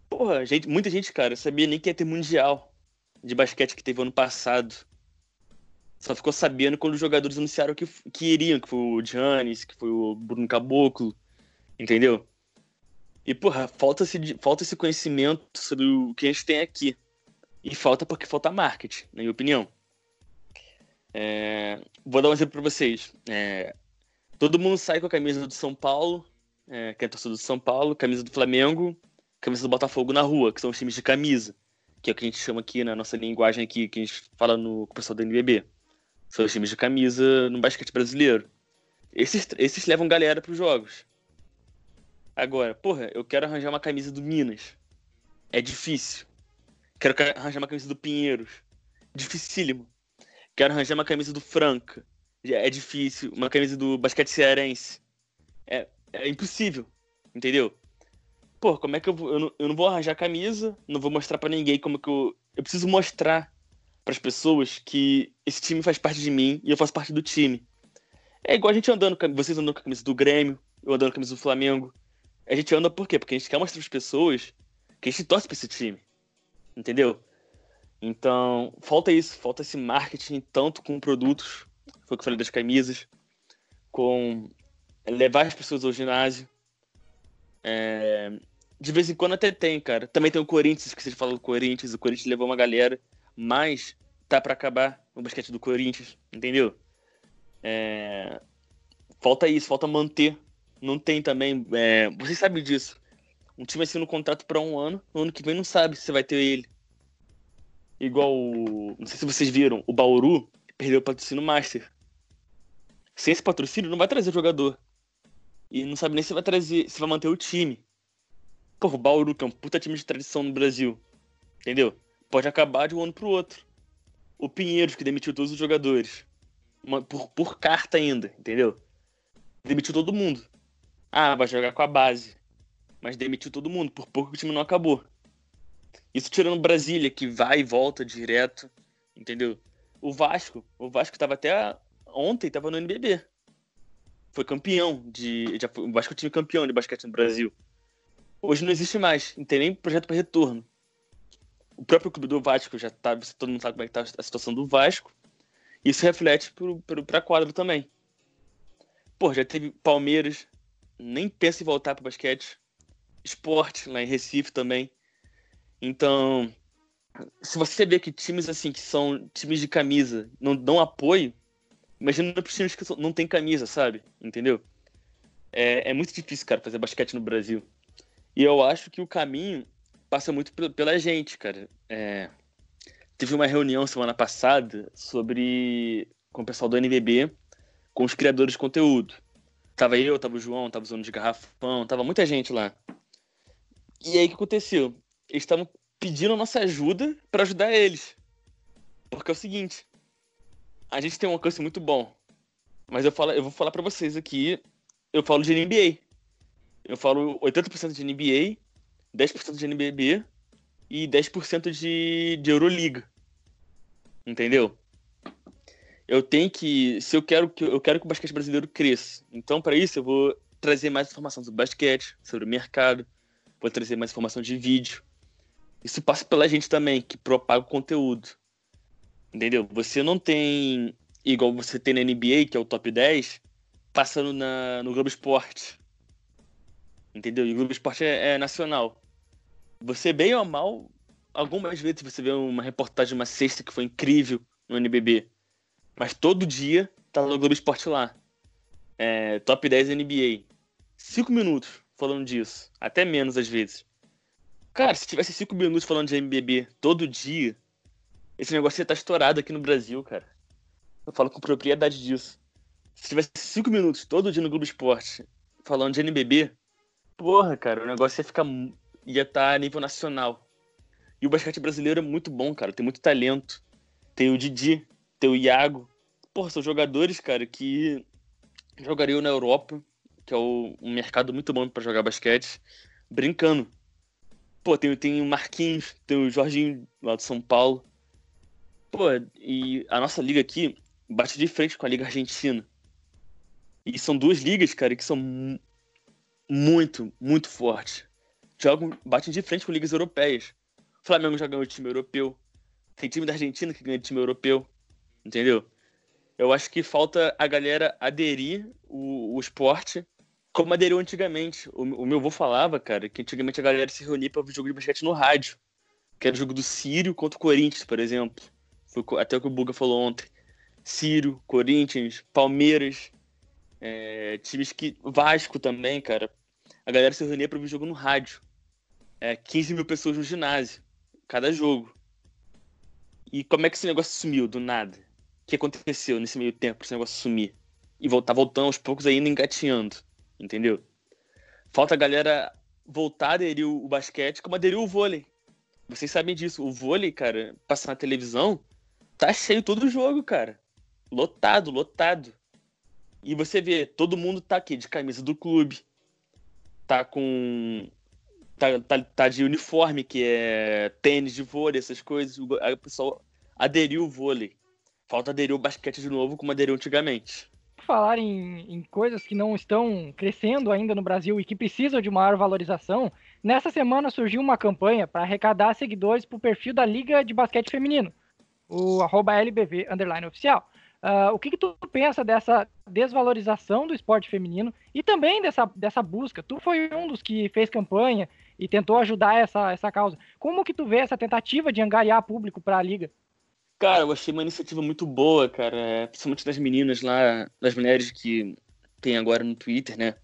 Porra, gente, muita gente, cara, sabia nem que ia ter Mundial de basquete que teve ano passado. Só ficou sabendo quando os jogadores anunciaram que, que iriam, que foi o Giannis, que foi o Bruno Caboclo, entendeu? E, porra, falta esse, falta esse conhecimento sobre o que a gente tem aqui. E falta porque falta marketing, na minha opinião. É, vou dar um exemplo para vocês. É, todo mundo sai com a camisa do São Paulo, é, que é torcedor do São Paulo, camisa do Flamengo, camisa do Botafogo na rua, que são os times de camisa, que é o que a gente chama aqui na nossa linguagem aqui, que a gente fala no com o pessoal do NBB. São os times de camisa no basquete brasileiro. Esses, esses levam galera para os jogos. Agora, porra, eu quero arranjar uma camisa do Minas. É difícil. Quero arranjar uma camisa do Pinheiros. Dificílimo. Quero arranjar uma camisa do Franca. é difícil. Uma camisa do basquete cearense é, é impossível, entendeu? Pô, como é que eu vou. Eu não, eu não vou arranjar camisa, não vou mostrar para ninguém como que eu. Eu preciso mostrar para as pessoas que esse time faz parte de mim e eu faço parte do time. É igual a gente andando, vocês andando com a camisa do Grêmio, eu andando com a camisa do Flamengo. A gente anda por quê? Porque a gente quer mostrar para as pessoas que a gente torce para esse time. Entendeu? Então, falta isso, falta esse marketing tanto com produtos, foi o que eu falei das camisas, com levar as pessoas ao ginásio. É, de vez em quando até tem, cara. Também tem o Corinthians, que vocês falam do Corinthians, o Corinthians levou uma galera, mas tá para acabar o basquete do Corinthians, entendeu? É, falta isso, falta manter. Não tem também. É, vocês sabem disso. Um time assina um contrato para um ano, no ano que vem não sabe se vai ter ele. Igual. Não sei se vocês viram, o Bauru perdeu o patrocínio Master. Sem esse patrocínio, não vai trazer jogador. E não sabe nem se vai trazer, se vai manter o time. Pô, o Bauru, que é um puta time de tradição no Brasil. Entendeu? Pode acabar de um ano pro outro. O Pinheiros, que demitiu todos os jogadores. Uma, por, por carta ainda, entendeu? Demitiu todo mundo. Ah, vai jogar com a base. Mas demitiu todo mundo. Por pouco o time não acabou. Isso tirando Brasília, que vai e volta direto, entendeu? O Vasco, o Vasco tava até ontem, tava no NBB. Foi campeão de. Foi, o Vasco tinha campeão de basquete no Brasil. Hoje não existe mais, não tem nem projeto para retorno. O próprio clube do Vasco já tá. Todo mundo sabe como é que tá a situação do Vasco. Isso reflete para quadro também. Pô, já teve Palmeiras, nem pensa em voltar para basquete. Esporte, lá em Recife também. Então, se você vê que times assim, que são times de camisa, não dão apoio, imagina para times que não tem camisa, sabe? Entendeu? É, é muito difícil, cara, fazer basquete no Brasil. E eu acho que o caminho passa muito pela gente, cara. É, teve uma reunião semana passada sobre com o pessoal do NBB, com os criadores de conteúdo. Tava eu, tava o João, tava o Zona de Garrafão, tava muita gente lá. E aí o que aconteceu? eles estavam pedindo a nossa ajuda para ajudar eles. Porque é o seguinte, a gente tem um alcance muito bom, mas eu, falo, eu vou falar para vocês aqui, eu falo de NBA. Eu falo 80% de NBA, 10% de NBB e 10% de, de Euroliga. Entendeu? Eu tenho que, se eu quero que eu quero que o basquete brasileiro cresça. Então, para isso eu vou trazer mais informação sobre basquete, sobre o mercado, vou trazer mais informação de vídeo, isso passa pela gente também, que propaga o conteúdo. Entendeu? Você não tem, igual você tem na NBA, que é o top 10, passando na, no Globo Esporte. Entendeu? E o Globo Esporte é, é nacional. Você, bem ou mal, algumas vezes você vê uma reportagem, uma sexta que foi incrível no NBB. Mas todo dia tá no Globo Esporte lá. É, top 10 NBA. Cinco minutos falando disso. Até menos às vezes. Cara, se tivesse cinco minutos falando de MBB todo dia, esse negócio ia estar tá estourado aqui no Brasil, cara. Eu falo com propriedade disso. Se tivesse cinco minutos todo dia no Globo Esporte falando de NBB, porra, cara, o negócio ia ficar. ia estar tá a nível nacional. E o basquete brasileiro é muito bom, cara. Tem muito talento. Tem o Didi, tem o Iago. Porra, são jogadores, cara, que jogariam na Europa, que é um mercado muito bom para jogar basquete, brincando. Pô, tem, tem o Marquinhos, tem o Jorginho lá do São Paulo. Pô, e a nossa liga aqui bate de frente com a Liga Argentina. E são duas ligas, cara, que são muito, muito fortes. Jogam, batem de frente com ligas europeias. O Flamengo já ganhou time europeu. Tem time da Argentina que ganha time europeu. Entendeu? Eu acho que falta a galera aderir o, o esporte como aderiu antigamente. O, o, meu avô falava, cara, que antigamente a galera se reunia para ver jogo de basquete no rádio. Que era o jogo do Sírio contra o Corinthians, por exemplo. Até o que o Buga falou ontem. Sírio, Corinthians, Palmeiras, é, times que. Vasco também, cara. A galera se reunia para ver jogo no rádio. É, 15 mil pessoas no ginásio, cada jogo. E como é que esse negócio sumiu do nada? O que aconteceu nesse meio tempo esse negócio sumir? E voltar voltando aos poucos ainda engatinhando entendeu? Falta a galera voltar a aderir o basquete como aderiu o vôlei. Vocês sabem disso. O vôlei, cara, passar na televisão, tá cheio todo o jogo, cara. Lotado, lotado. E você vê, todo mundo tá aqui de camisa do clube, tá com. tá, tá, tá de uniforme, que é tênis de vôlei, essas coisas. O pessoal aderiu o vôlei. Falta aderir o basquete de novo, como aderiu antigamente. Falar em, em coisas que não estão crescendo ainda no Brasil e que precisam de maior valorização, nessa semana surgiu uma campanha para arrecadar seguidores para o perfil da Liga de Basquete Feminino, o LBV oficial. Uh, o que, que, tu pensa dessa desvalorização do esporte feminino e também dessa, dessa busca? Tu foi um dos que fez campanha e tentou ajudar essa, essa causa. Como que tu vê essa tentativa de angariar público para a liga? Cara, eu achei uma iniciativa muito boa, cara, é, principalmente das meninas lá, das mulheres que tem agora no Twitter, né?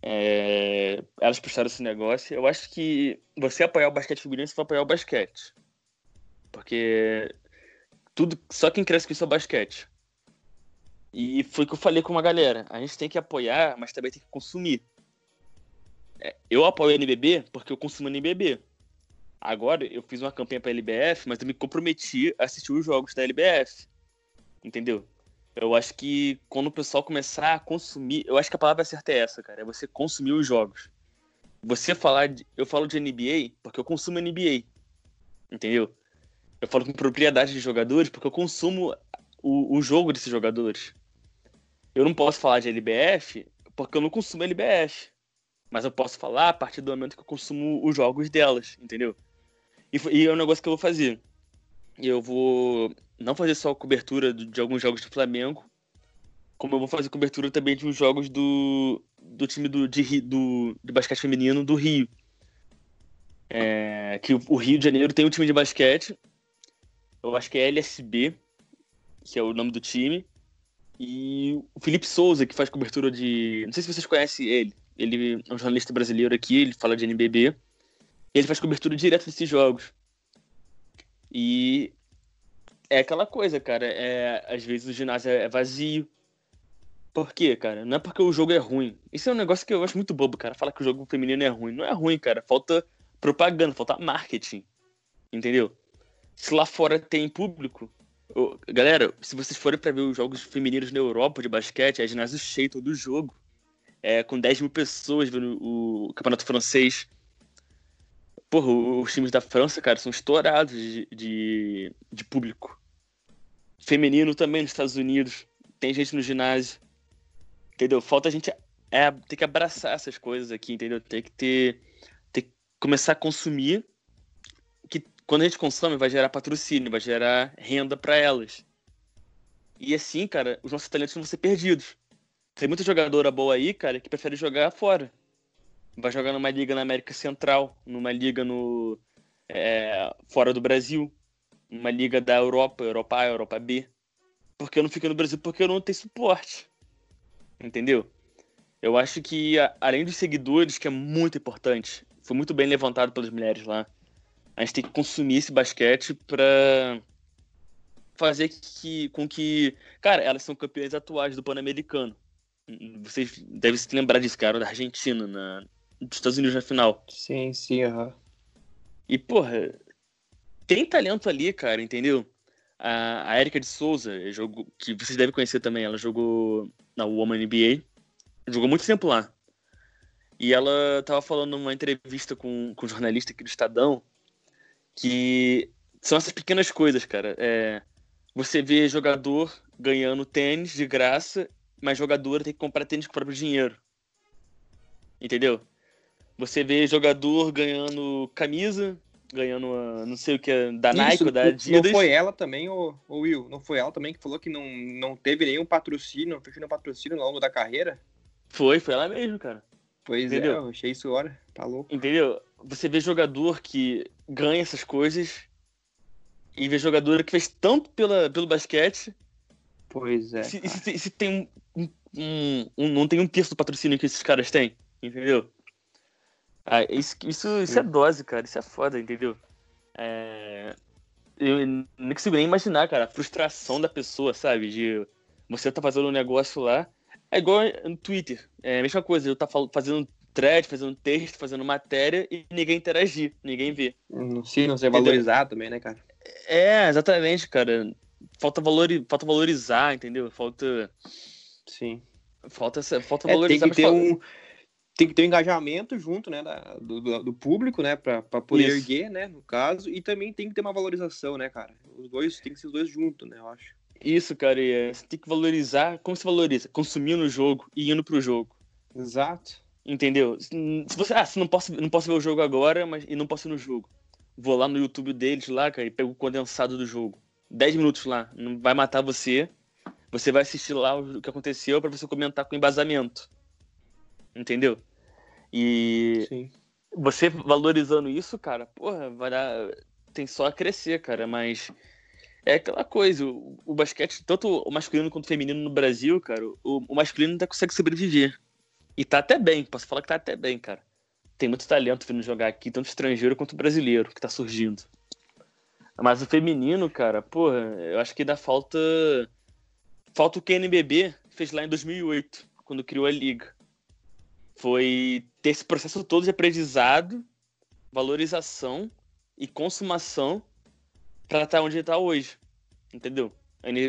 É, elas puxaram esse negócio. Eu acho que você apoiar o basquete feminino, você vai apoiar o basquete. Porque tudo, só quem cresce com isso é basquete. E foi o que eu falei com uma galera. A gente tem que apoiar, mas também tem que consumir. É, eu apoio a NBB porque eu consumo a NBB. Agora, eu fiz uma campanha para a LBF, mas eu me comprometi a assistir os jogos da LBF. Entendeu? Eu acho que quando o pessoal começar a consumir. Eu acho que a palavra certa é essa, cara. É você consumir os jogos. Você falar. De, eu falo de NBA porque eu consumo NBA. Entendeu? Eu falo com propriedade de jogadores porque eu consumo o, o jogo desses jogadores. Eu não posso falar de LBF porque eu não consumo LBF. Mas eu posso falar a partir do momento que eu consumo os jogos delas, entendeu? E, e é um negócio que eu vou fazer. Eu vou não fazer só cobertura de alguns jogos do Flamengo, como eu vou fazer cobertura também de uns jogos do, do time do, de, do, de basquete feminino do Rio. É, que o Rio de Janeiro tem um time de basquete eu acho que é LSB, que é o nome do time. E o Felipe Souza, que faz cobertura de. Não sei se vocês conhecem ele. Ele é um jornalista brasileiro aqui, ele fala de NBB. Ele faz cobertura direto desses jogos. E é aquela coisa, cara. É, às vezes o ginásio é vazio. Por quê, cara? Não é porque o jogo é ruim. Isso é um negócio que eu acho muito bobo, cara. Fala que o jogo feminino é ruim. Não é ruim, cara. Falta propaganda, falta marketing. Entendeu? Se lá fora tem público. Galera, se vocês forem para ver os jogos femininos na Europa de basquete, é ginásio cheio todo jogo. É, com 10 mil pessoas vendo o campeonato francês. Porra, os times da França, cara, são estourados de, de, de público. Feminino também nos Estados Unidos. Tem gente no ginásio. Entendeu? Falta a gente é, ter que abraçar essas coisas aqui, entendeu? Tem que ter, ter que começar a consumir quando a gente consome, vai gerar patrocínio, vai gerar renda para elas. E assim, cara, os nossos talentos vão ser perdidos. Tem muita jogadora boa aí, cara, que prefere jogar fora. Vai jogar numa liga na América Central, numa liga no é, fora do Brasil, uma liga da Europa, Europa A, Europa B. Porque eu não fico no Brasil porque eu não tenho suporte. Entendeu? Eu acho que, além dos seguidores, que é muito importante, foi muito bem levantado pelas mulheres lá a gente tem que consumir esse basquete para fazer que, com que. Cara, elas são campeãs atuais do Pan-Americano. Vocês devem se lembrar disso, cara, da Argentina, na, dos Estados Unidos na final. Sim, sim, aham. Uhum. E, porra, tem talento ali, cara, entendeu? A, a Erika de Souza, jogou, que vocês devem conhecer também, ela jogou na Woman NBA, jogou muito tempo lá. E ela tava falando numa entrevista com, com um jornalista aqui do Estadão, que são essas pequenas coisas, cara. É, você vê jogador ganhando tênis de graça, mas jogador tem que comprar tênis com o próprio dinheiro. Entendeu? Você vê jogador ganhando camisa, ganhando uma, não sei o que, é, da Isso, Nike ou da Adidas. Não foi ela também, o Will? Não foi ela também que falou que não, não teve nenhum patrocínio, não fez nenhum patrocínio ao longo da carreira? Foi, foi ela mesmo, cara. Pois é, Entendeu? é, eu achei isso hora, tá louco. Entendeu? Você vê jogador que ganha essas coisas e vê jogador que fez tanto pela, pelo basquete. Pois é. Se, se, se tem um, um, um, Não tem um terço do patrocínio que esses caras têm, entendeu? Ah, isso, isso, isso é dose, cara. Isso é foda, entendeu? É... Eu não consigo nem imaginar, cara, a frustração da pessoa, sabe? De você tá fazendo um negócio lá. É igual no Twitter. É a mesma coisa. Eu tá fazendo thread, fazendo texto, fazendo matéria e ninguém interagir, ninguém vê. Sim, não ser valorizar também, né, cara? É, exatamente, cara. Falta, valor, falta valorizar, entendeu? Falta, Sim. Falta, falta É, tem valorizar. que ter um tem que ter um engajamento junto, né, da- do, do, público, né, pra, pra poder Isso. erguer, né, no caso, e também tem que ter uma valorização, né, cara. Os dois, tem que ser os dois juntos, né, eu acho. Isso, cara, e, é, você tem que valorizar. Como se valoriza? Consumindo o jogo e indo pro jogo. Exato. Entendeu? Se você, ah, se não posso, não posso ver o jogo agora, mas e não posso ir no jogo. Vou lá no YouTube deles lá, cara, e pego o condensado do jogo. 10 minutos lá, não vai matar você. Você vai assistir lá o que aconteceu pra você comentar com embasamento. Entendeu? E Sim. você valorizando isso, cara, porra, vai dar. Tem só a crescer, cara, mas. É aquela coisa, o, o basquete, tanto o masculino quanto o feminino no Brasil, cara, o, o masculino ainda consegue sobreviver. E tá até bem, posso falar que tá até bem, cara. Tem muito talento vindo jogar aqui, tanto estrangeiro quanto brasileiro, que tá surgindo. Mas o feminino, cara, porra, eu acho que dá falta. Falta o que a NBB fez lá em 2008, quando criou a liga. Foi ter esse processo todo de aprendizado, valorização e consumação para estar onde está hoje. Entendeu?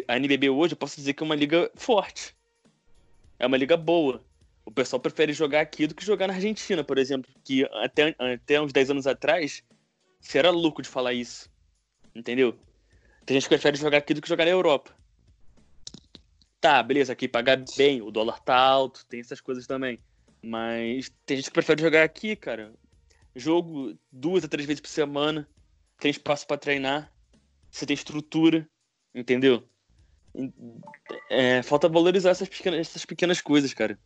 A NBB hoje, eu posso dizer que é uma liga forte. É uma liga boa. O pessoal prefere jogar aqui do que jogar na Argentina, por exemplo. Que até, até uns 10 anos atrás, se era louco de falar isso. Entendeu? Tem gente que prefere jogar aqui do que jogar na Europa. Tá, beleza, aqui paga bem, o dólar tá alto, tem essas coisas também. Mas tem gente que prefere jogar aqui, cara. Jogo duas a três vezes por semana. Tem espaço pra treinar. Você tem estrutura. Entendeu? É, falta valorizar essas pequenas, essas pequenas coisas, cara.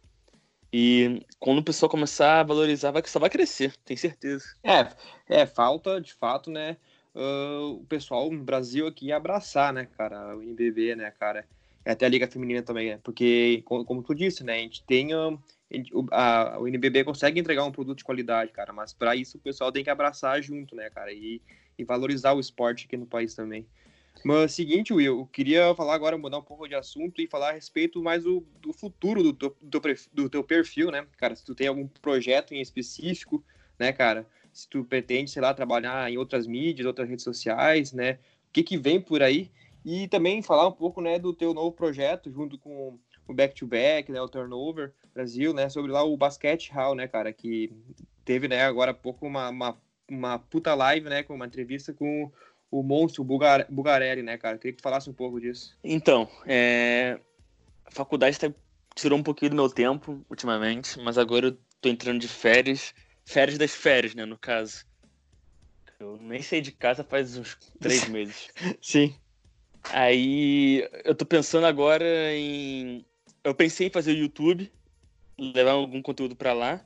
E quando o pessoal começar a valorizar, vai, só vai crescer, tenho certeza. É, é, falta, de fato, né, ah, o pessoal no Brasil aqui abraçar, né, cara, o NBB, né, cara, e até a Liga Feminina também, né, porque, como, tu disse, né, a gente tem, a a- o NBB consegue entregar um produto de qualidade, cara, mas para isso o pessoal tem que abraçar junto, né, cara, e, e valorizar o esporte aqui no país também. Mas seguinte, Will, eu queria falar agora, mudar um pouco de assunto e falar a respeito mais do, do futuro do teu, do, do teu perfil, né, cara, se tu tem algum projeto em específico, né, cara, se tu pretende, sei lá, trabalhar em outras mídias, outras redes sociais, né? O que que vem por aí? E também falar um pouco, né, do teu novo projeto junto com o Back to Back, né, o Turnover Brasil, né, sobre lá o Basquete Hall, né, cara, que teve, né, agora há pouco uma, uma, uma puta live, né, com uma entrevista com o monstro Bugar, Bugarelli, né, cara? Queria que tu falasse um pouco disso. Então, é... a faculdade tá... tirou um pouquinho do meu tempo ultimamente, mas agora eu tô entrando de férias. Férias das férias, né, no caso. Eu nem saí de casa faz uns três *laughs* meses. Sim. Aí eu tô pensando agora em. Eu pensei em fazer o YouTube, levar algum conteúdo pra lá,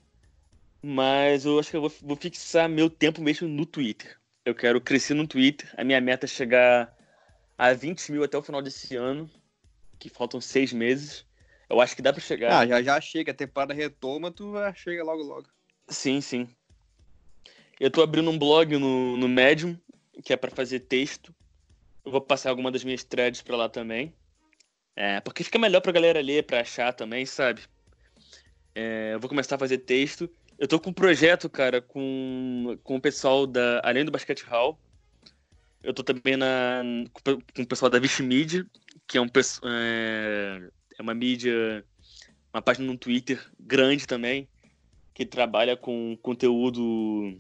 mas eu acho que eu vou, vou fixar meu tempo mesmo no Twitter. Eu quero crescer no Twitter. A minha meta é chegar a 20 mil até o final desse ano, que faltam seis meses. Eu acho que dá pra chegar. Ah, já já chega, a temporada retoma, tu já chega logo logo. Sim, sim. Eu tô abrindo um blog no, no Medium, que é pra fazer texto. Eu vou passar alguma das minhas threads pra lá também. É, porque fica melhor pra galera ler, pra achar também, sabe? É, eu vou começar a fazer texto. Eu tô com um projeto, cara, com, com o pessoal da. Além do Basket Hall. Eu tô também na, com o pessoal da Vish Media, que é, um, é, é uma mídia, uma página no Twitter grande também que trabalha com conteúdo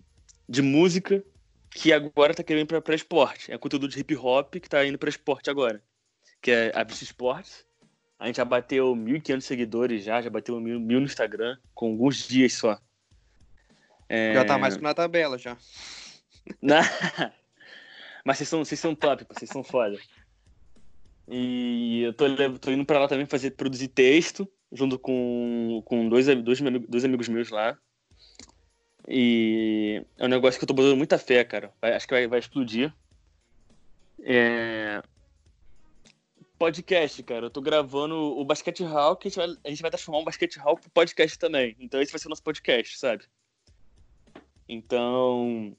de música, que agora tá querendo para esporte. É conteúdo de hip hop que tá indo para esporte agora, que é a Bicho Esportes. A gente já bateu 1.500 seguidores já, já bateu mil, mil no Instagram, com alguns dias só. É... Já tá mais que na tabela já. Na- *laughs* Mas vocês são, vocês são top, vocês são foda. E eu tô, tô indo pra lá também fazer, produzir texto, junto com, com dois, dois, dois amigos meus lá. E é um negócio que eu tô botando muita fé, cara. Vai- acho que vai, vai explodir. É... Podcast, cara. Eu tô gravando o Basquete Hall, que a gente vai, a gente vai transformar um Basquete Hall pro podcast também. Então esse vai ser o nosso podcast, sabe? Então.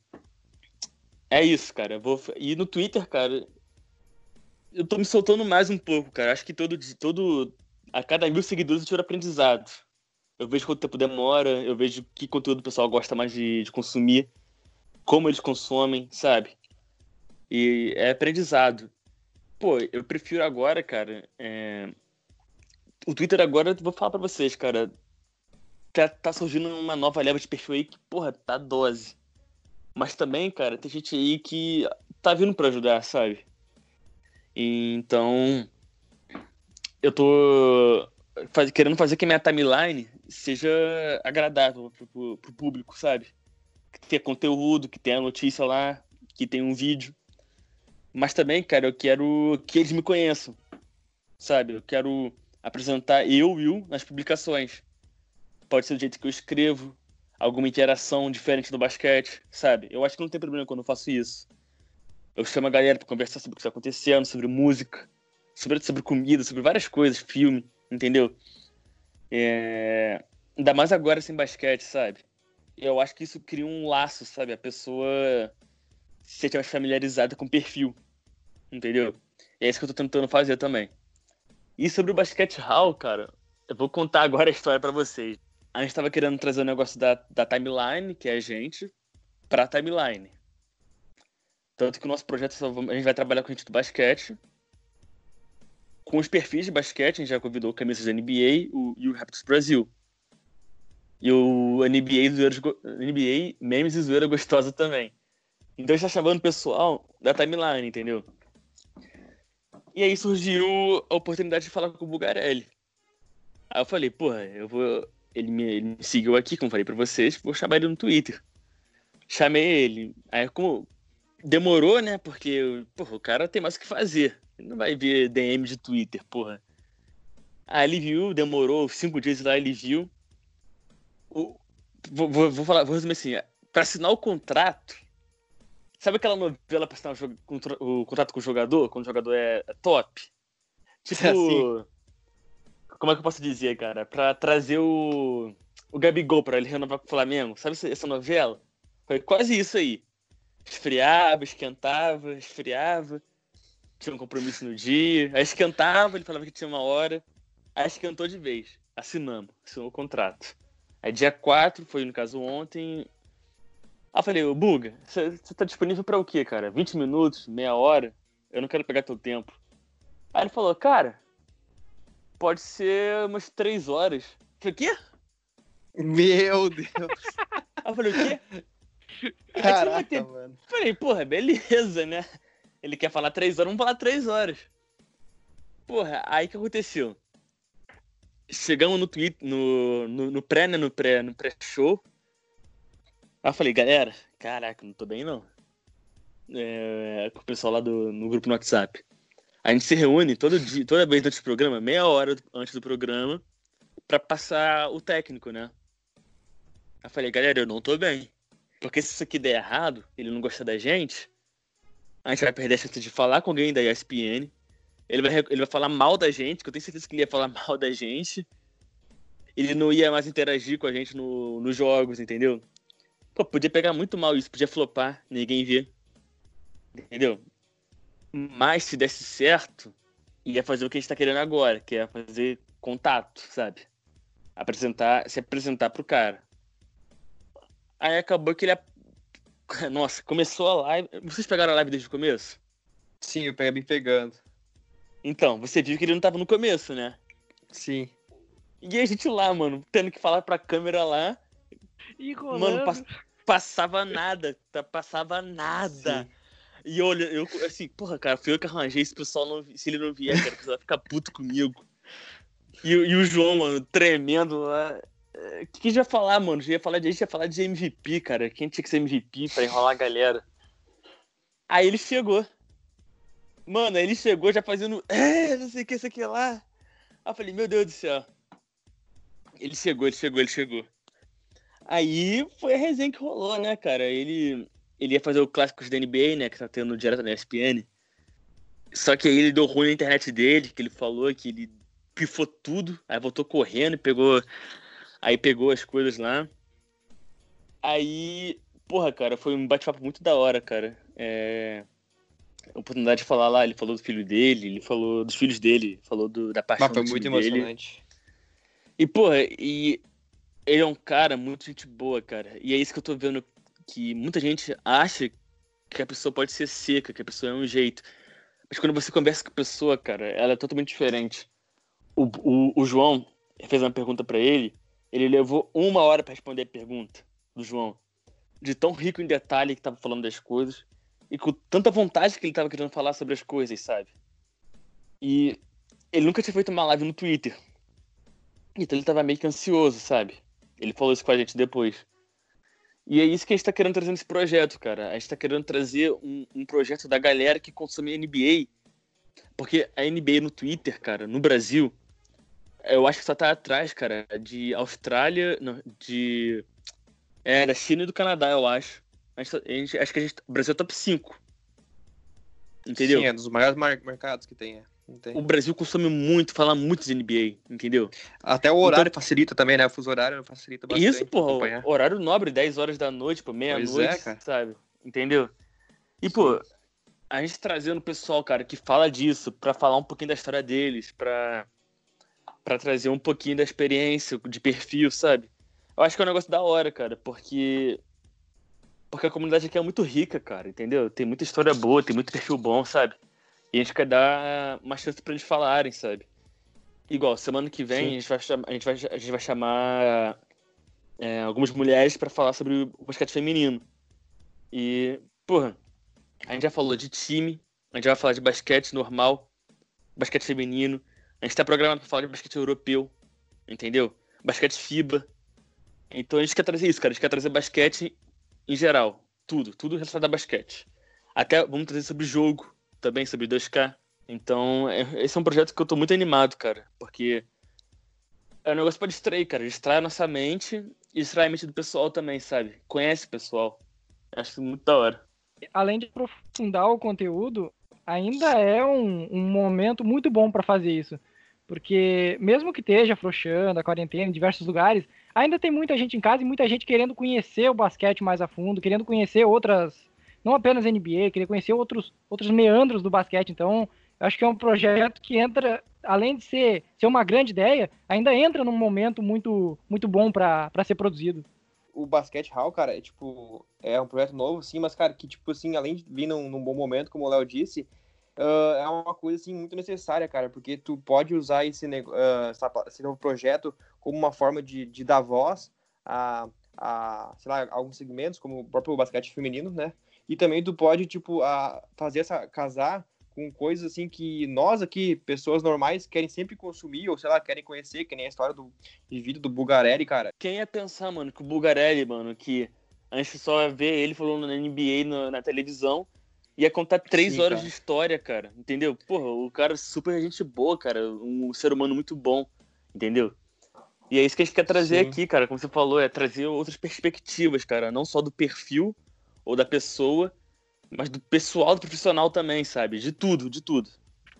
É isso, cara. Vou... E no Twitter, cara, eu tô me soltando mais um pouco, cara. Acho que todo, todo a cada mil seguidores eu tiro aprendizado. Eu vejo quanto tempo demora, eu vejo que conteúdo o pessoal gosta mais de, de consumir, como eles consomem, sabe? E é aprendizado. Pô, eu prefiro agora, cara, é, o Twitter agora, vou falar pra vocês, cara. Tá, tá surgindo uma nova leva de perfil aí que, porra, tá dose. Mas também, cara, tem gente aí que tá vindo pra ajudar, sabe? Então. Eu tô faz, querendo fazer que a minha timeline seja agradável pro, pro, pro público, sabe? Que tenha conteúdo, que tenha notícia lá, que tenha um vídeo. Mas também, cara, eu quero que eles me conheçam, sabe? Eu quero apresentar eu, Will, nas publicações. Pode ser do jeito que eu escrevo, alguma interação diferente no basquete, sabe? Eu acho que não tem problema quando eu faço isso. Eu chamo a galera para conversar sobre o que está acontecendo, sobre música, sobre, sobre comida, sobre várias coisas, filme, entendeu? É... Ainda mais agora sem basquete, sabe? Eu acho que isso cria um laço, sabe? A pessoa se sente mais familiarizada com o perfil, entendeu? E é isso que eu tô tentando fazer também. E sobre o basquete hall, cara, eu vou contar agora a história para vocês. A gente tava querendo trazer o um negócio da, da timeline, que é a gente, pra timeline. Tanto que o nosso projeto, a gente vai trabalhar com a gente do basquete, com os perfis de basquete, a gente já convidou camisas da NBA o, e o Raptors Brasil. E o NBA, zoeira, NBA Memes e Zoeira Gostosa também. Então a gente tá chamando o pessoal da timeline, entendeu? E aí surgiu a oportunidade de falar com o Bugarelli. Aí eu falei, porra, eu vou. Ele me, ele me seguiu aqui, como falei pra vocês, vou chamar ele no Twitter. Chamei ele. Aí como demorou, né? Porque porra, o cara tem mais o que fazer. Ele não vai ver DM de Twitter, porra. Aí ele viu, demorou cinco dias lá, ele viu. O, vou, vou, vou, falar, vou resumir assim: pra assinar o contrato, Sabe aquela novela pra assinar o, o contrato com o jogador, quando o jogador é, é top? *laughs* Tipo. É assim. Como é que eu posso dizer, cara? Pra trazer o, o Gabigol pra ele renovar com o Flamengo. Sabe essa novela? Foi quase isso aí. Esfriava, esquentava, esfriava. Tinha um compromisso no dia. Aí esquentava, ele falava que tinha uma hora. Aí esquentou de vez. Assinamos, assinou o contrato. Aí dia 4, foi no caso ontem, Aí eu falei, ô Buga, você tá disponível pra o quê, cara? 20 minutos, meia hora? Eu não quero pegar teu tempo. Aí ele falou, cara, pode ser umas 3 horas. Eu falei, o quê? Meu Deus. *laughs* Aí eu falei, o quê? Caraca, ter... mano. Falei, porra, beleza, né? Ele quer falar 3 horas, vamos falar 3 horas. Porra, aí que aconteceu? Chegamos no tweet, no, no, no pré, né? No pré, no pré-show. Aí eu falei, galera, caraca, não tô bem não. É, com o pessoal lá do, no grupo no WhatsApp. A gente se reúne todo dia, toda vez antes do programa, meia hora antes do programa, para passar o técnico, né? Eu falei, galera, eu não tô bem. Porque se isso aqui der errado, ele não gostar da gente, a gente vai perder a chance de falar com alguém da ESPN. Ele vai, ele vai falar mal da gente, que eu tenho certeza que ele ia falar *laughs* mal da gente. Ele não ia mais interagir com a gente no, nos jogos, entendeu? Pô, podia pegar muito mal isso, podia flopar, ninguém vê. Entendeu? Mas se desse certo, ia fazer o que a gente tá querendo agora, que é fazer contato, sabe? Apresentar, se apresentar pro cara. Aí acabou que ele. *laughs* Nossa, começou a live. Vocês pegaram a live desde o começo? Sim, eu peguei pegando. Então, você viu que ele não tava no começo, né? Sim. E a gente lá, mano, tendo que falar pra câmera lá Mano, pass passava nada, tá, passava nada. Sim. E olha, eu assim, porra, cara, fui eu que arranjei, esse pessoal não, se ele não vier, cara, o vai ficar puto comigo. E, e o João, mano, tremendo lá. O é, que, que a gente ia falar, mano? A gente ia falar de, a gente ia falar de MVP, cara. Quem tinha que ser MVP pra enrolar a galera? Aí ele chegou. Mano, aí ele chegou já fazendo. É, não sei o que, isso aqui lá. Aí eu falei, meu Deus do céu. Ele chegou, ele chegou, ele chegou. Aí foi a resenha que rolou, né, cara? Ele, ele ia fazer o clássicos da NBA, né, que tá tendo direto na ESPN. Só que aí ele deu ruim na internet dele, que ele falou que ele pifou tudo, aí voltou correndo pegou. Aí pegou as coisas lá. Aí, porra, cara, foi um bate-papo muito da hora, cara. É... A oportunidade de falar lá, ele falou do filho dele, ele falou dos filhos dele, falou do, da paixão Mas foi muito emocionante. Dele. E, porra, e ele é um cara muito gente boa, cara. E é isso que eu tô vendo que muita gente acha que a pessoa pode ser seca, que a pessoa é um jeito. Mas quando você conversa com a pessoa, cara, ela é totalmente diferente. o, o, o João fez uma pergunta para ele, ele levou uma hora para responder a pergunta do João. De tão rico em detalhe que tava falando das coisas e com tanta vontade que ele tava querendo falar sobre as coisas, sabe? E ele nunca tinha feito uma live no Twitter. Então ele tava meio que ansioso, sabe? Ele falou isso com a gente depois. E é isso que a gente tá querendo trazer nesse projeto, cara. A gente tá querendo trazer um, um projeto da galera que consome NBA. Porque a NBA no Twitter, cara, no Brasil, eu acho que só tá atrás, cara, de Austrália, não, de. É, da China e do Canadá, eu acho. A gente, a gente, acho que a gente, o Brasil é top 5. Entendeu? Sim, é dos maiores mercados que tem, é. O Brasil consome muito, fala muito de NBA, entendeu? Até o horário então, facilita também, né? O fuso horário facilita bastante. Isso, porra. Horário nobre, 10 horas da noite, pô, meia-noite, é, sabe? Entendeu? E, Sim. pô, a gente trazendo o pessoal, cara, que fala disso, para falar um pouquinho da história deles, pra, pra trazer um pouquinho da experiência, de perfil, sabe? Eu acho que é um negócio da hora, cara, porque. Porque a comunidade aqui é muito rica, cara, entendeu? Tem muita história boa, tem muito perfil bom, sabe? E a gente quer dar uma chance para eles falarem, sabe? Igual, semana que vem a gente, vai chamar, a, gente vai, a gente vai chamar é, algumas mulheres para falar sobre o basquete feminino. E, porra, a gente já falou de time, a gente vai falar de basquete normal, basquete feminino. A gente tá programado para falar de basquete europeu, entendeu? Basquete FIBA. Então a gente quer trazer isso, cara. A gente quer trazer basquete em geral. Tudo, tudo relacionado a basquete. Até vamos trazer sobre jogo, também sobre 2K. Então, é, esse é um projeto que eu tô muito animado, cara, porque é um negócio pra distrair, cara. Distrai a nossa mente e distrai a mente do pessoal também, sabe? Conhece o pessoal. Acho muito da hora. Além de aprofundar o conteúdo, ainda é um, um momento muito bom para fazer isso. Porque mesmo que esteja afrouxando a quarentena em diversos lugares, ainda tem muita gente em casa e muita gente querendo conhecer o basquete mais a fundo, querendo conhecer outras não apenas NBA, queria conhecer outros, outros meandros do basquete. Então, acho que é um projeto que entra, além de ser, ser uma grande ideia, ainda entra num momento muito, muito bom para ser produzido. O Basquete Hall, cara, é tipo, é um projeto novo, sim, mas, cara, que, tipo assim, além de vir num, num bom momento, como o Léo disse, uh, é uma coisa, assim, muito necessária, cara, porque tu pode usar esse, uh, esse novo projeto como uma forma de, de dar voz a, a, sei lá, alguns segmentos, como o próprio basquete feminino, né? E também tu pode, tipo, a, fazer essa. casar com coisas assim que nós aqui, pessoas normais, querem sempre consumir, ou sei lá, querem conhecer, que nem a história do, de vida do Bugarelli, cara. Quem ia pensar, mano, que o Bugarelli, mano, que a gente só vê ele falando na NBA na, na televisão, ia contar três Sim, horas cara. de história, cara. Entendeu? Porra, o cara é super gente boa, cara. Um ser humano muito bom. Entendeu? E é isso que a gente quer trazer Sim. aqui, cara. Como você falou, é trazer outras perspectivas, cara. Não só do perfil ou da pessoa, mas do pessoal, do profissional também, sabe? De tudo, de tudo.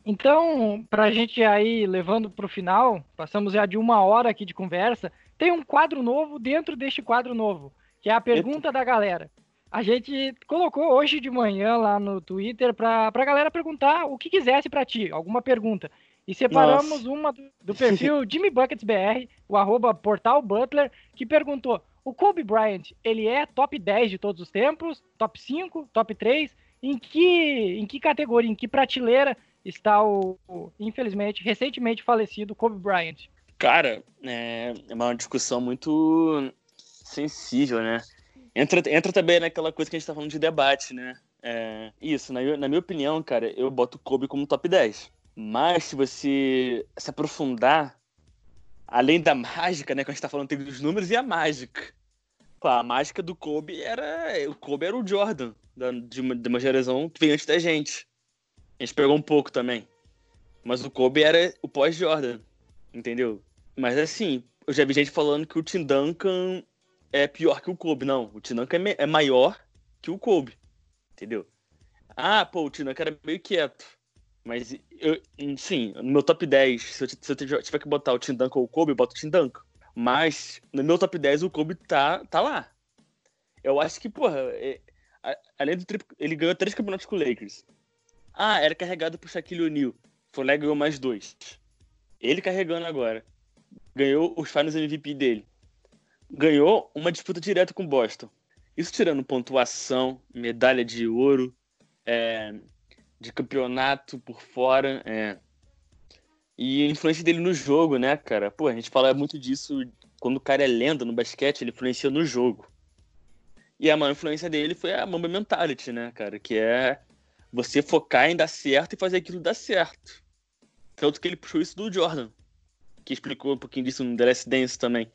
Então, pra gente aí levando pro final, passamos já de uma hora aqui de conversa, tem um quadro novo dentro deste quadro novo, que é a pergunta Eita. da galera. A gente colocou hoje de manhã lá no Twitter pra, pra galera perguntar o que quisesse para ti, alguma pergunta. E separamos Nossa. uma do, do perfil *laughs* Jimmy Buckets BR, o arroba Portal Butler, que perguntou: o Kobe Bryant, ele é top 10 de todos os tempos, top 5, top 3. Em que, em que categoria, em que prateleira está o, o infelizmente, recentemente falecido Kobe Bryant? Cara, é, é uma discussão muito sensível, né? Entra, entra também naquela coisa que a gente tá falando de debate, né? É, isso, na, na minha opinião, cara, eu boto o Kobe como top 10. Mas se você se aprofundar além da mágica, né? Que a gente tá falando, tem os números e a mágica. A mágica do Kobe era. O Kobe era o Jordan, da, de, uma, de uma geração que veio antes da gente. A gente pegou um pouco também. Mas o Kobe era o pós-Jordan, entendeu? Mas assim, eu já vi gente falando que o Tim Duncan é pior que o Kobe. Não, o Tim Duncan é, é maior que o Kobe, entendeu? Ah, pô, o Tim Duncan era meio quieto. Mas, eu, sim, no meu top 10, se eu, se eu tiver que botar o Tim Duncan ou o Kobe, eu boto o Tim Duncan. Mas, no meu top 10, o Kobe tá, tá lá. Eu acho que, porra, é, além do triplo, ele ganhou três campeonatos com o Lakers. Ah, era carregado por Shaquille O'Neal. Foi lá e ganhou mais dois. Ele carregando agora. Ganhou os finals MVP dele. Ganhou uma disputa direta com o Boston. Isso tirando pontuação, medalha de ouro, é, de campeonato por fora. É. E a influência dele no jogo, né, cara? Pô, a gente fala muito disso quando o cara é lenda no basquete, ele influencia no jogo. E a maior influência dele foi a Mamba Mentality, né, cara? Que é você focar em dar certo e fazer aquilo dar certo. Tanto que ele puxou isso do Jordan, que explicou um pouquinho disso no The Last Dance também.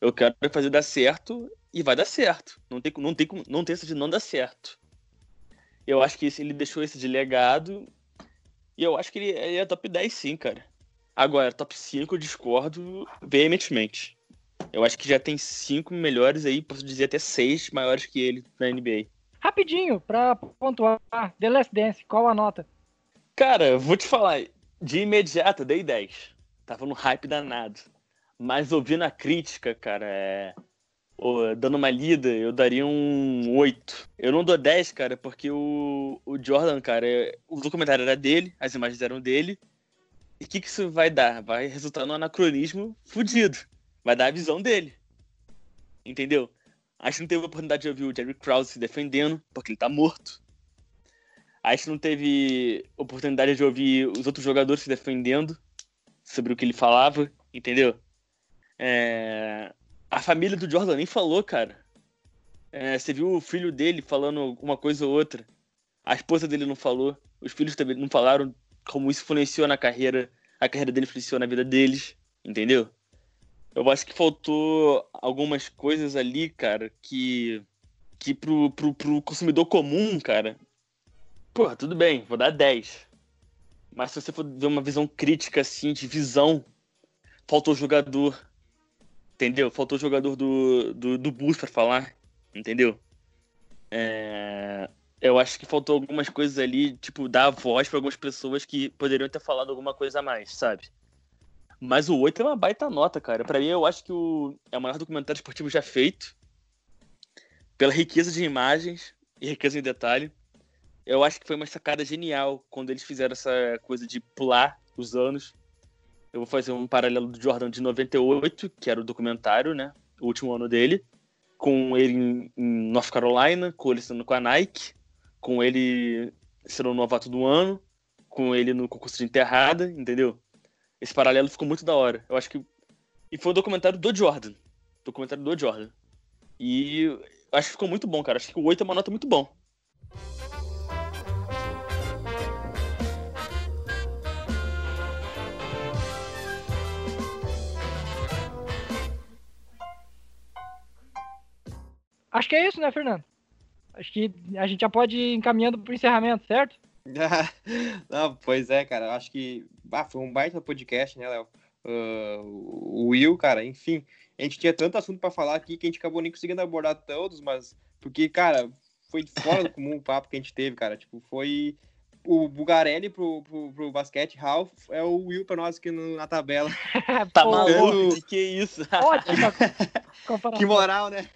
Eu quero fazer dar certo e vai dar certo. Não tem, não tem, não tem essa de não dar certo. Eu acho que ele deixou esse de legado e eu acho que ele, ele é top 10 sim, cara. Agora, top 5 eu discordo veementemente. Eu acho que já tem cinco melhores aí, posso dizer até seis maiores que ele na NBA. Rapidinho, pra pontuar, The Last Dance, qual a nota? Cara, vou te falar, de imediato dei 10. Tava no hype danado. Mas ouvindo a crítica, cara, é... dando uma lida, eu daria um 8. Eu não dou 10, cara, porque o, o Jordan, cara, é... o documentário era dele, as imagens eram dele. E o que, que isso vai dar? Vai resultar num anacronismo fudido vai dar a visão dele. Entendeu? A gente não teve a oportunidade de ouvir o Jerry Krause se defendendo, porque ele tá morto. A gente não teve oportunidade de ouvir os outros jogadores se defendendo sobre o que ele falava, entendeu? É... A família do Jordan nem falou, cara. É, você viu o filho dele falando uma coisa ou outra. A esposa dele não falou. Os filhos também não falaram como isso influenciou na carreira. A carreira dele influenciou na vida deles, entendeu? Eu acho que faltou algumas coisas ali, cara, que. que pro, pro, pro consumidor comum, cara. Pô, tudo bem, vou dar 10. Mas se você for ver uma visão crítica, assim, de visão, faltou jogador. Entendeu? Faltou jogador do, do, do bus pra falar. Entendeu? É... Eu acho que faltou algumas coisas ali, tipo, dar voz para algumas pessoas que poderiam ter falado alguma coisa a mais, sabe? Mas o 8 é uma baita nota, cara. Para mim, eu acho que o... é o maior documentário esportivo já feito. Pela riqueza de imagens e riqueza em detalhe. Eu acho que foi uma sacada genial quando eles fizeram essa coisa de pular os anos. Eu vou fazer um paralelo do Jordan de 98, que era o documentário, né? O último ano dele. Com ele em, North Carolina, com ele sendo com a Nike, com ele sendo o novato do ano, com ele no concurso de enterrada, entendeu? Esse paralelo ficou muito da hora. Eu acho que. E foi um documentário do Jordan. Documentário do Jordan. E acho que ficou muito bom, cara. Acho que o 8 é uma nota muito bom. Acho que é isso, né, Fernando? Acho que a gente já pode ir encaminhando para o encerramento, certo? *laughs* Não, pois é, cara. Acho que ah, foi um baita podcast, né, Léo? Uh, o Will, cara, enfim. A gente tinha tanto assunto para falar aqui que a gente acabou nem conseguindo abordar todos, mas. Porque, cara, foi fora do comum o papo que a gente teve, cara. Tipo, foi. O Bugarelli pro, pro, pro basquete, Ralph, é o Will pra nós aqui no, na tabela. *laughs* tá maluco? Que isso? Ótimo. *laughs* que moral, né?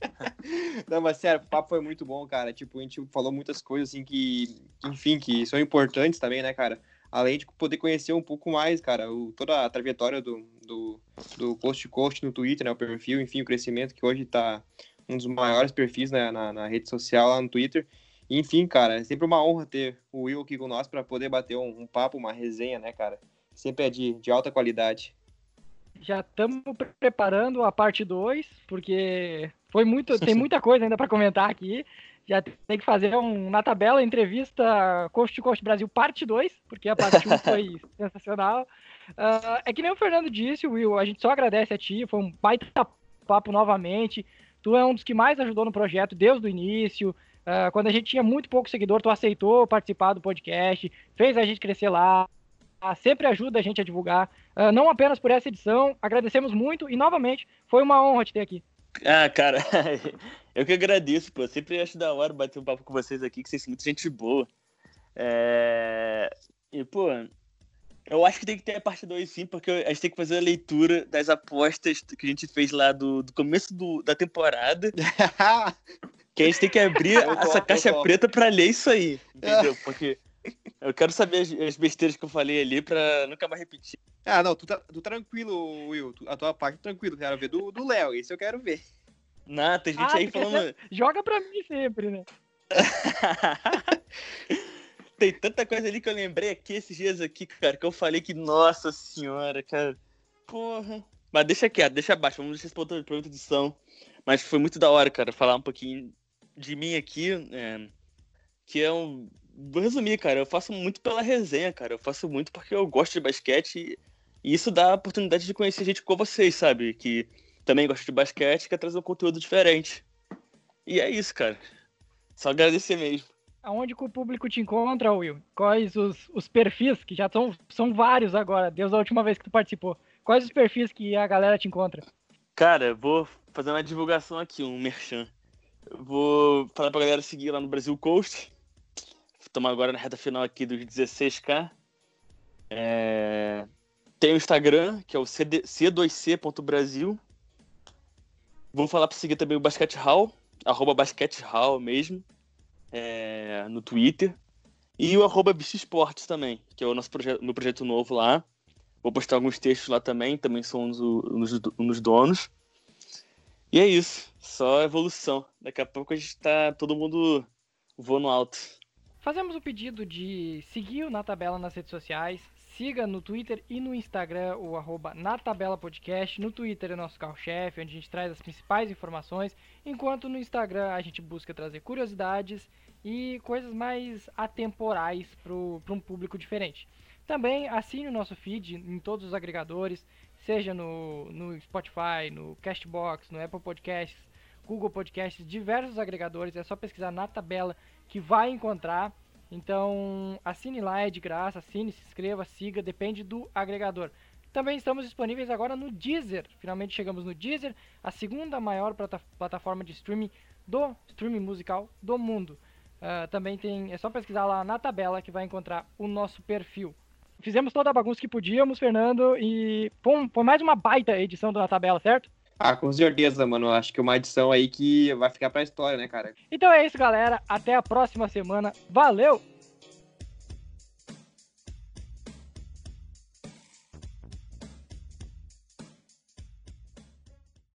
*laughs* Não, mas sério, o papo foi muito bom, cara. Tipo, a gente falou muitas coisas assim que, enfim, que são importantes também, né, cara? Além de poder conhecer um pouco mais, cara, o, toda a trajetória do, do, do Coast to Coast no Twitter, né, o perfil, enfim, o crescimento que hoje tá um dos maiores perfis né, na, na rede social lá no Twitter. Enfim, cara, é sempre uma honra ter o Will aqui com nós para poder bater um, um, papo, uma resenha, né, cara? Sempre é de, de alta qualidade. Já estamos preparando a parte 2, porque foi muito, tem *laughs* muita coisa ainda para comentar aqui. Já tem que fazer um na tabela entrevista Coast to Coast Brasil parte 2, porque a parte 1 foi *laughs* sensacional. Uh, é que nem o Fernando disse, Will, a gente só agradece a ti, foi um baita papo novamente. Tu é um dos que mais ajudou no projeto desde o início. Uh, quando a gente tinha muito pouco seguidor, tu aceitou participar do podcast, fez a gente crescer lá, sempre ajuda a gente a divulgar. Uh, não apenas por essa edição, agradecemos muito e novamente foi uma honra te ter aqui. Ah, cara, *laughs* eu que agradeço, pô. Sempre acho da hora bater um papo com vocês aqui, que vocês são muito gente boa. É... E, pô, eu acho que tem que ter a parte 2 sim, porque a gente tem que fazer a leitura das apostas que a gente fez lá do, do começo do, da temporada. *laughs* que a gente tem que abrir essa caixa preta pra ler isso aí, *laughs* entendeu? Porque eu quero saber as, as, besteiras que eu falei ali pra nunca mais repetir. Ah, não, tu tá, tu tranquilo, Will. a tua parte tranquilo. Quero ver do Léo. Esse eu quero ver. Não, tem gente ah, aí falando. Joga pra mim sempre, né? *laughs* tem tanta coisa ali que eu lembrei aqui esses dias aqui, cara, que eu falei que, nossa senhora, cara. Porra. Mas deixa quieto, deixa abaixo, vamos deixar esse ponto de outra edição. Mas foi muito da hora, cara, falar um pouquinho de mim aqui, é, que é um. Vou resumir, cara, eu faço muito pela resenha, cara. Eu faço muito porque eu gosto de basquete e isso dá a oportunidade de conhecer gente como vocês, sabe? Que também gosta de basquete e quer trazer um conteúdo diferente. E é isso, cara. Só agradecer mesmo. Aonde que o público te encontra, Will? Quais os, os perfis, que já são, são vários agora, desde a última vez que tu participou. Quais os perfis que a galera te encontra? Cara, vou fazer uma divulgação aqui, um merchan. Vou falar pra galera seguir lá no Brasil Coast. Estamos agora na reta final aqui dos 16k. É... Tem o Instagram, que é o CD... c2c.brasil. Vou falar para seguir também o Basket Hall, arroba Basket Hall mesmo, é... no Twitter. E o arroba Bicho Esportes também, que é o nosso projeto, meu projeto novo lá. Vou postar alguns textos lá também, também sou um dos, um dos donos. E é isso, só evolução. Daqui a pouco a gente tá todo mundo voando alto. Fazemos o pedido de seguir o Na Tabela nas redes sociais. Siga no Twitter e no Instagram o arroba Na Tabela Podcast. No Twitter é nosso carro-chefe, onde a gente traz as principais informações, enquanto no Instagram a gente busca trazer curiosidades e coisas mais atemporais para um público diferente. Também assine o nosso feed em todos os agregadores, seja no, no Spotify, no Castbox, no Apple Podcasts, Google Podcasts, diversos agregadores. É só pesquisar na tabela que vai encontrar. Então, assine lá, é de graça, assine, se inscreva, siga, depende do agregador. Também estamos disponíveis agora no Deezer. Finalmente chegamos no Deezer, a segunda maior plata plataforma de streaming do streaming musical do mundo. Uh, também tem, é só pesquisar lá na tabela que vai encontrar o nosso perfil. Fizemos toda a bagunça que podíamos, Fernando, e foi mais uma baita edição da tabela, certo? Ah, com certeza, mano. Acho que uma edição aí que vai ficar pra história, né, cara? Então é isso, galera. Até a próxima semana. Valeu!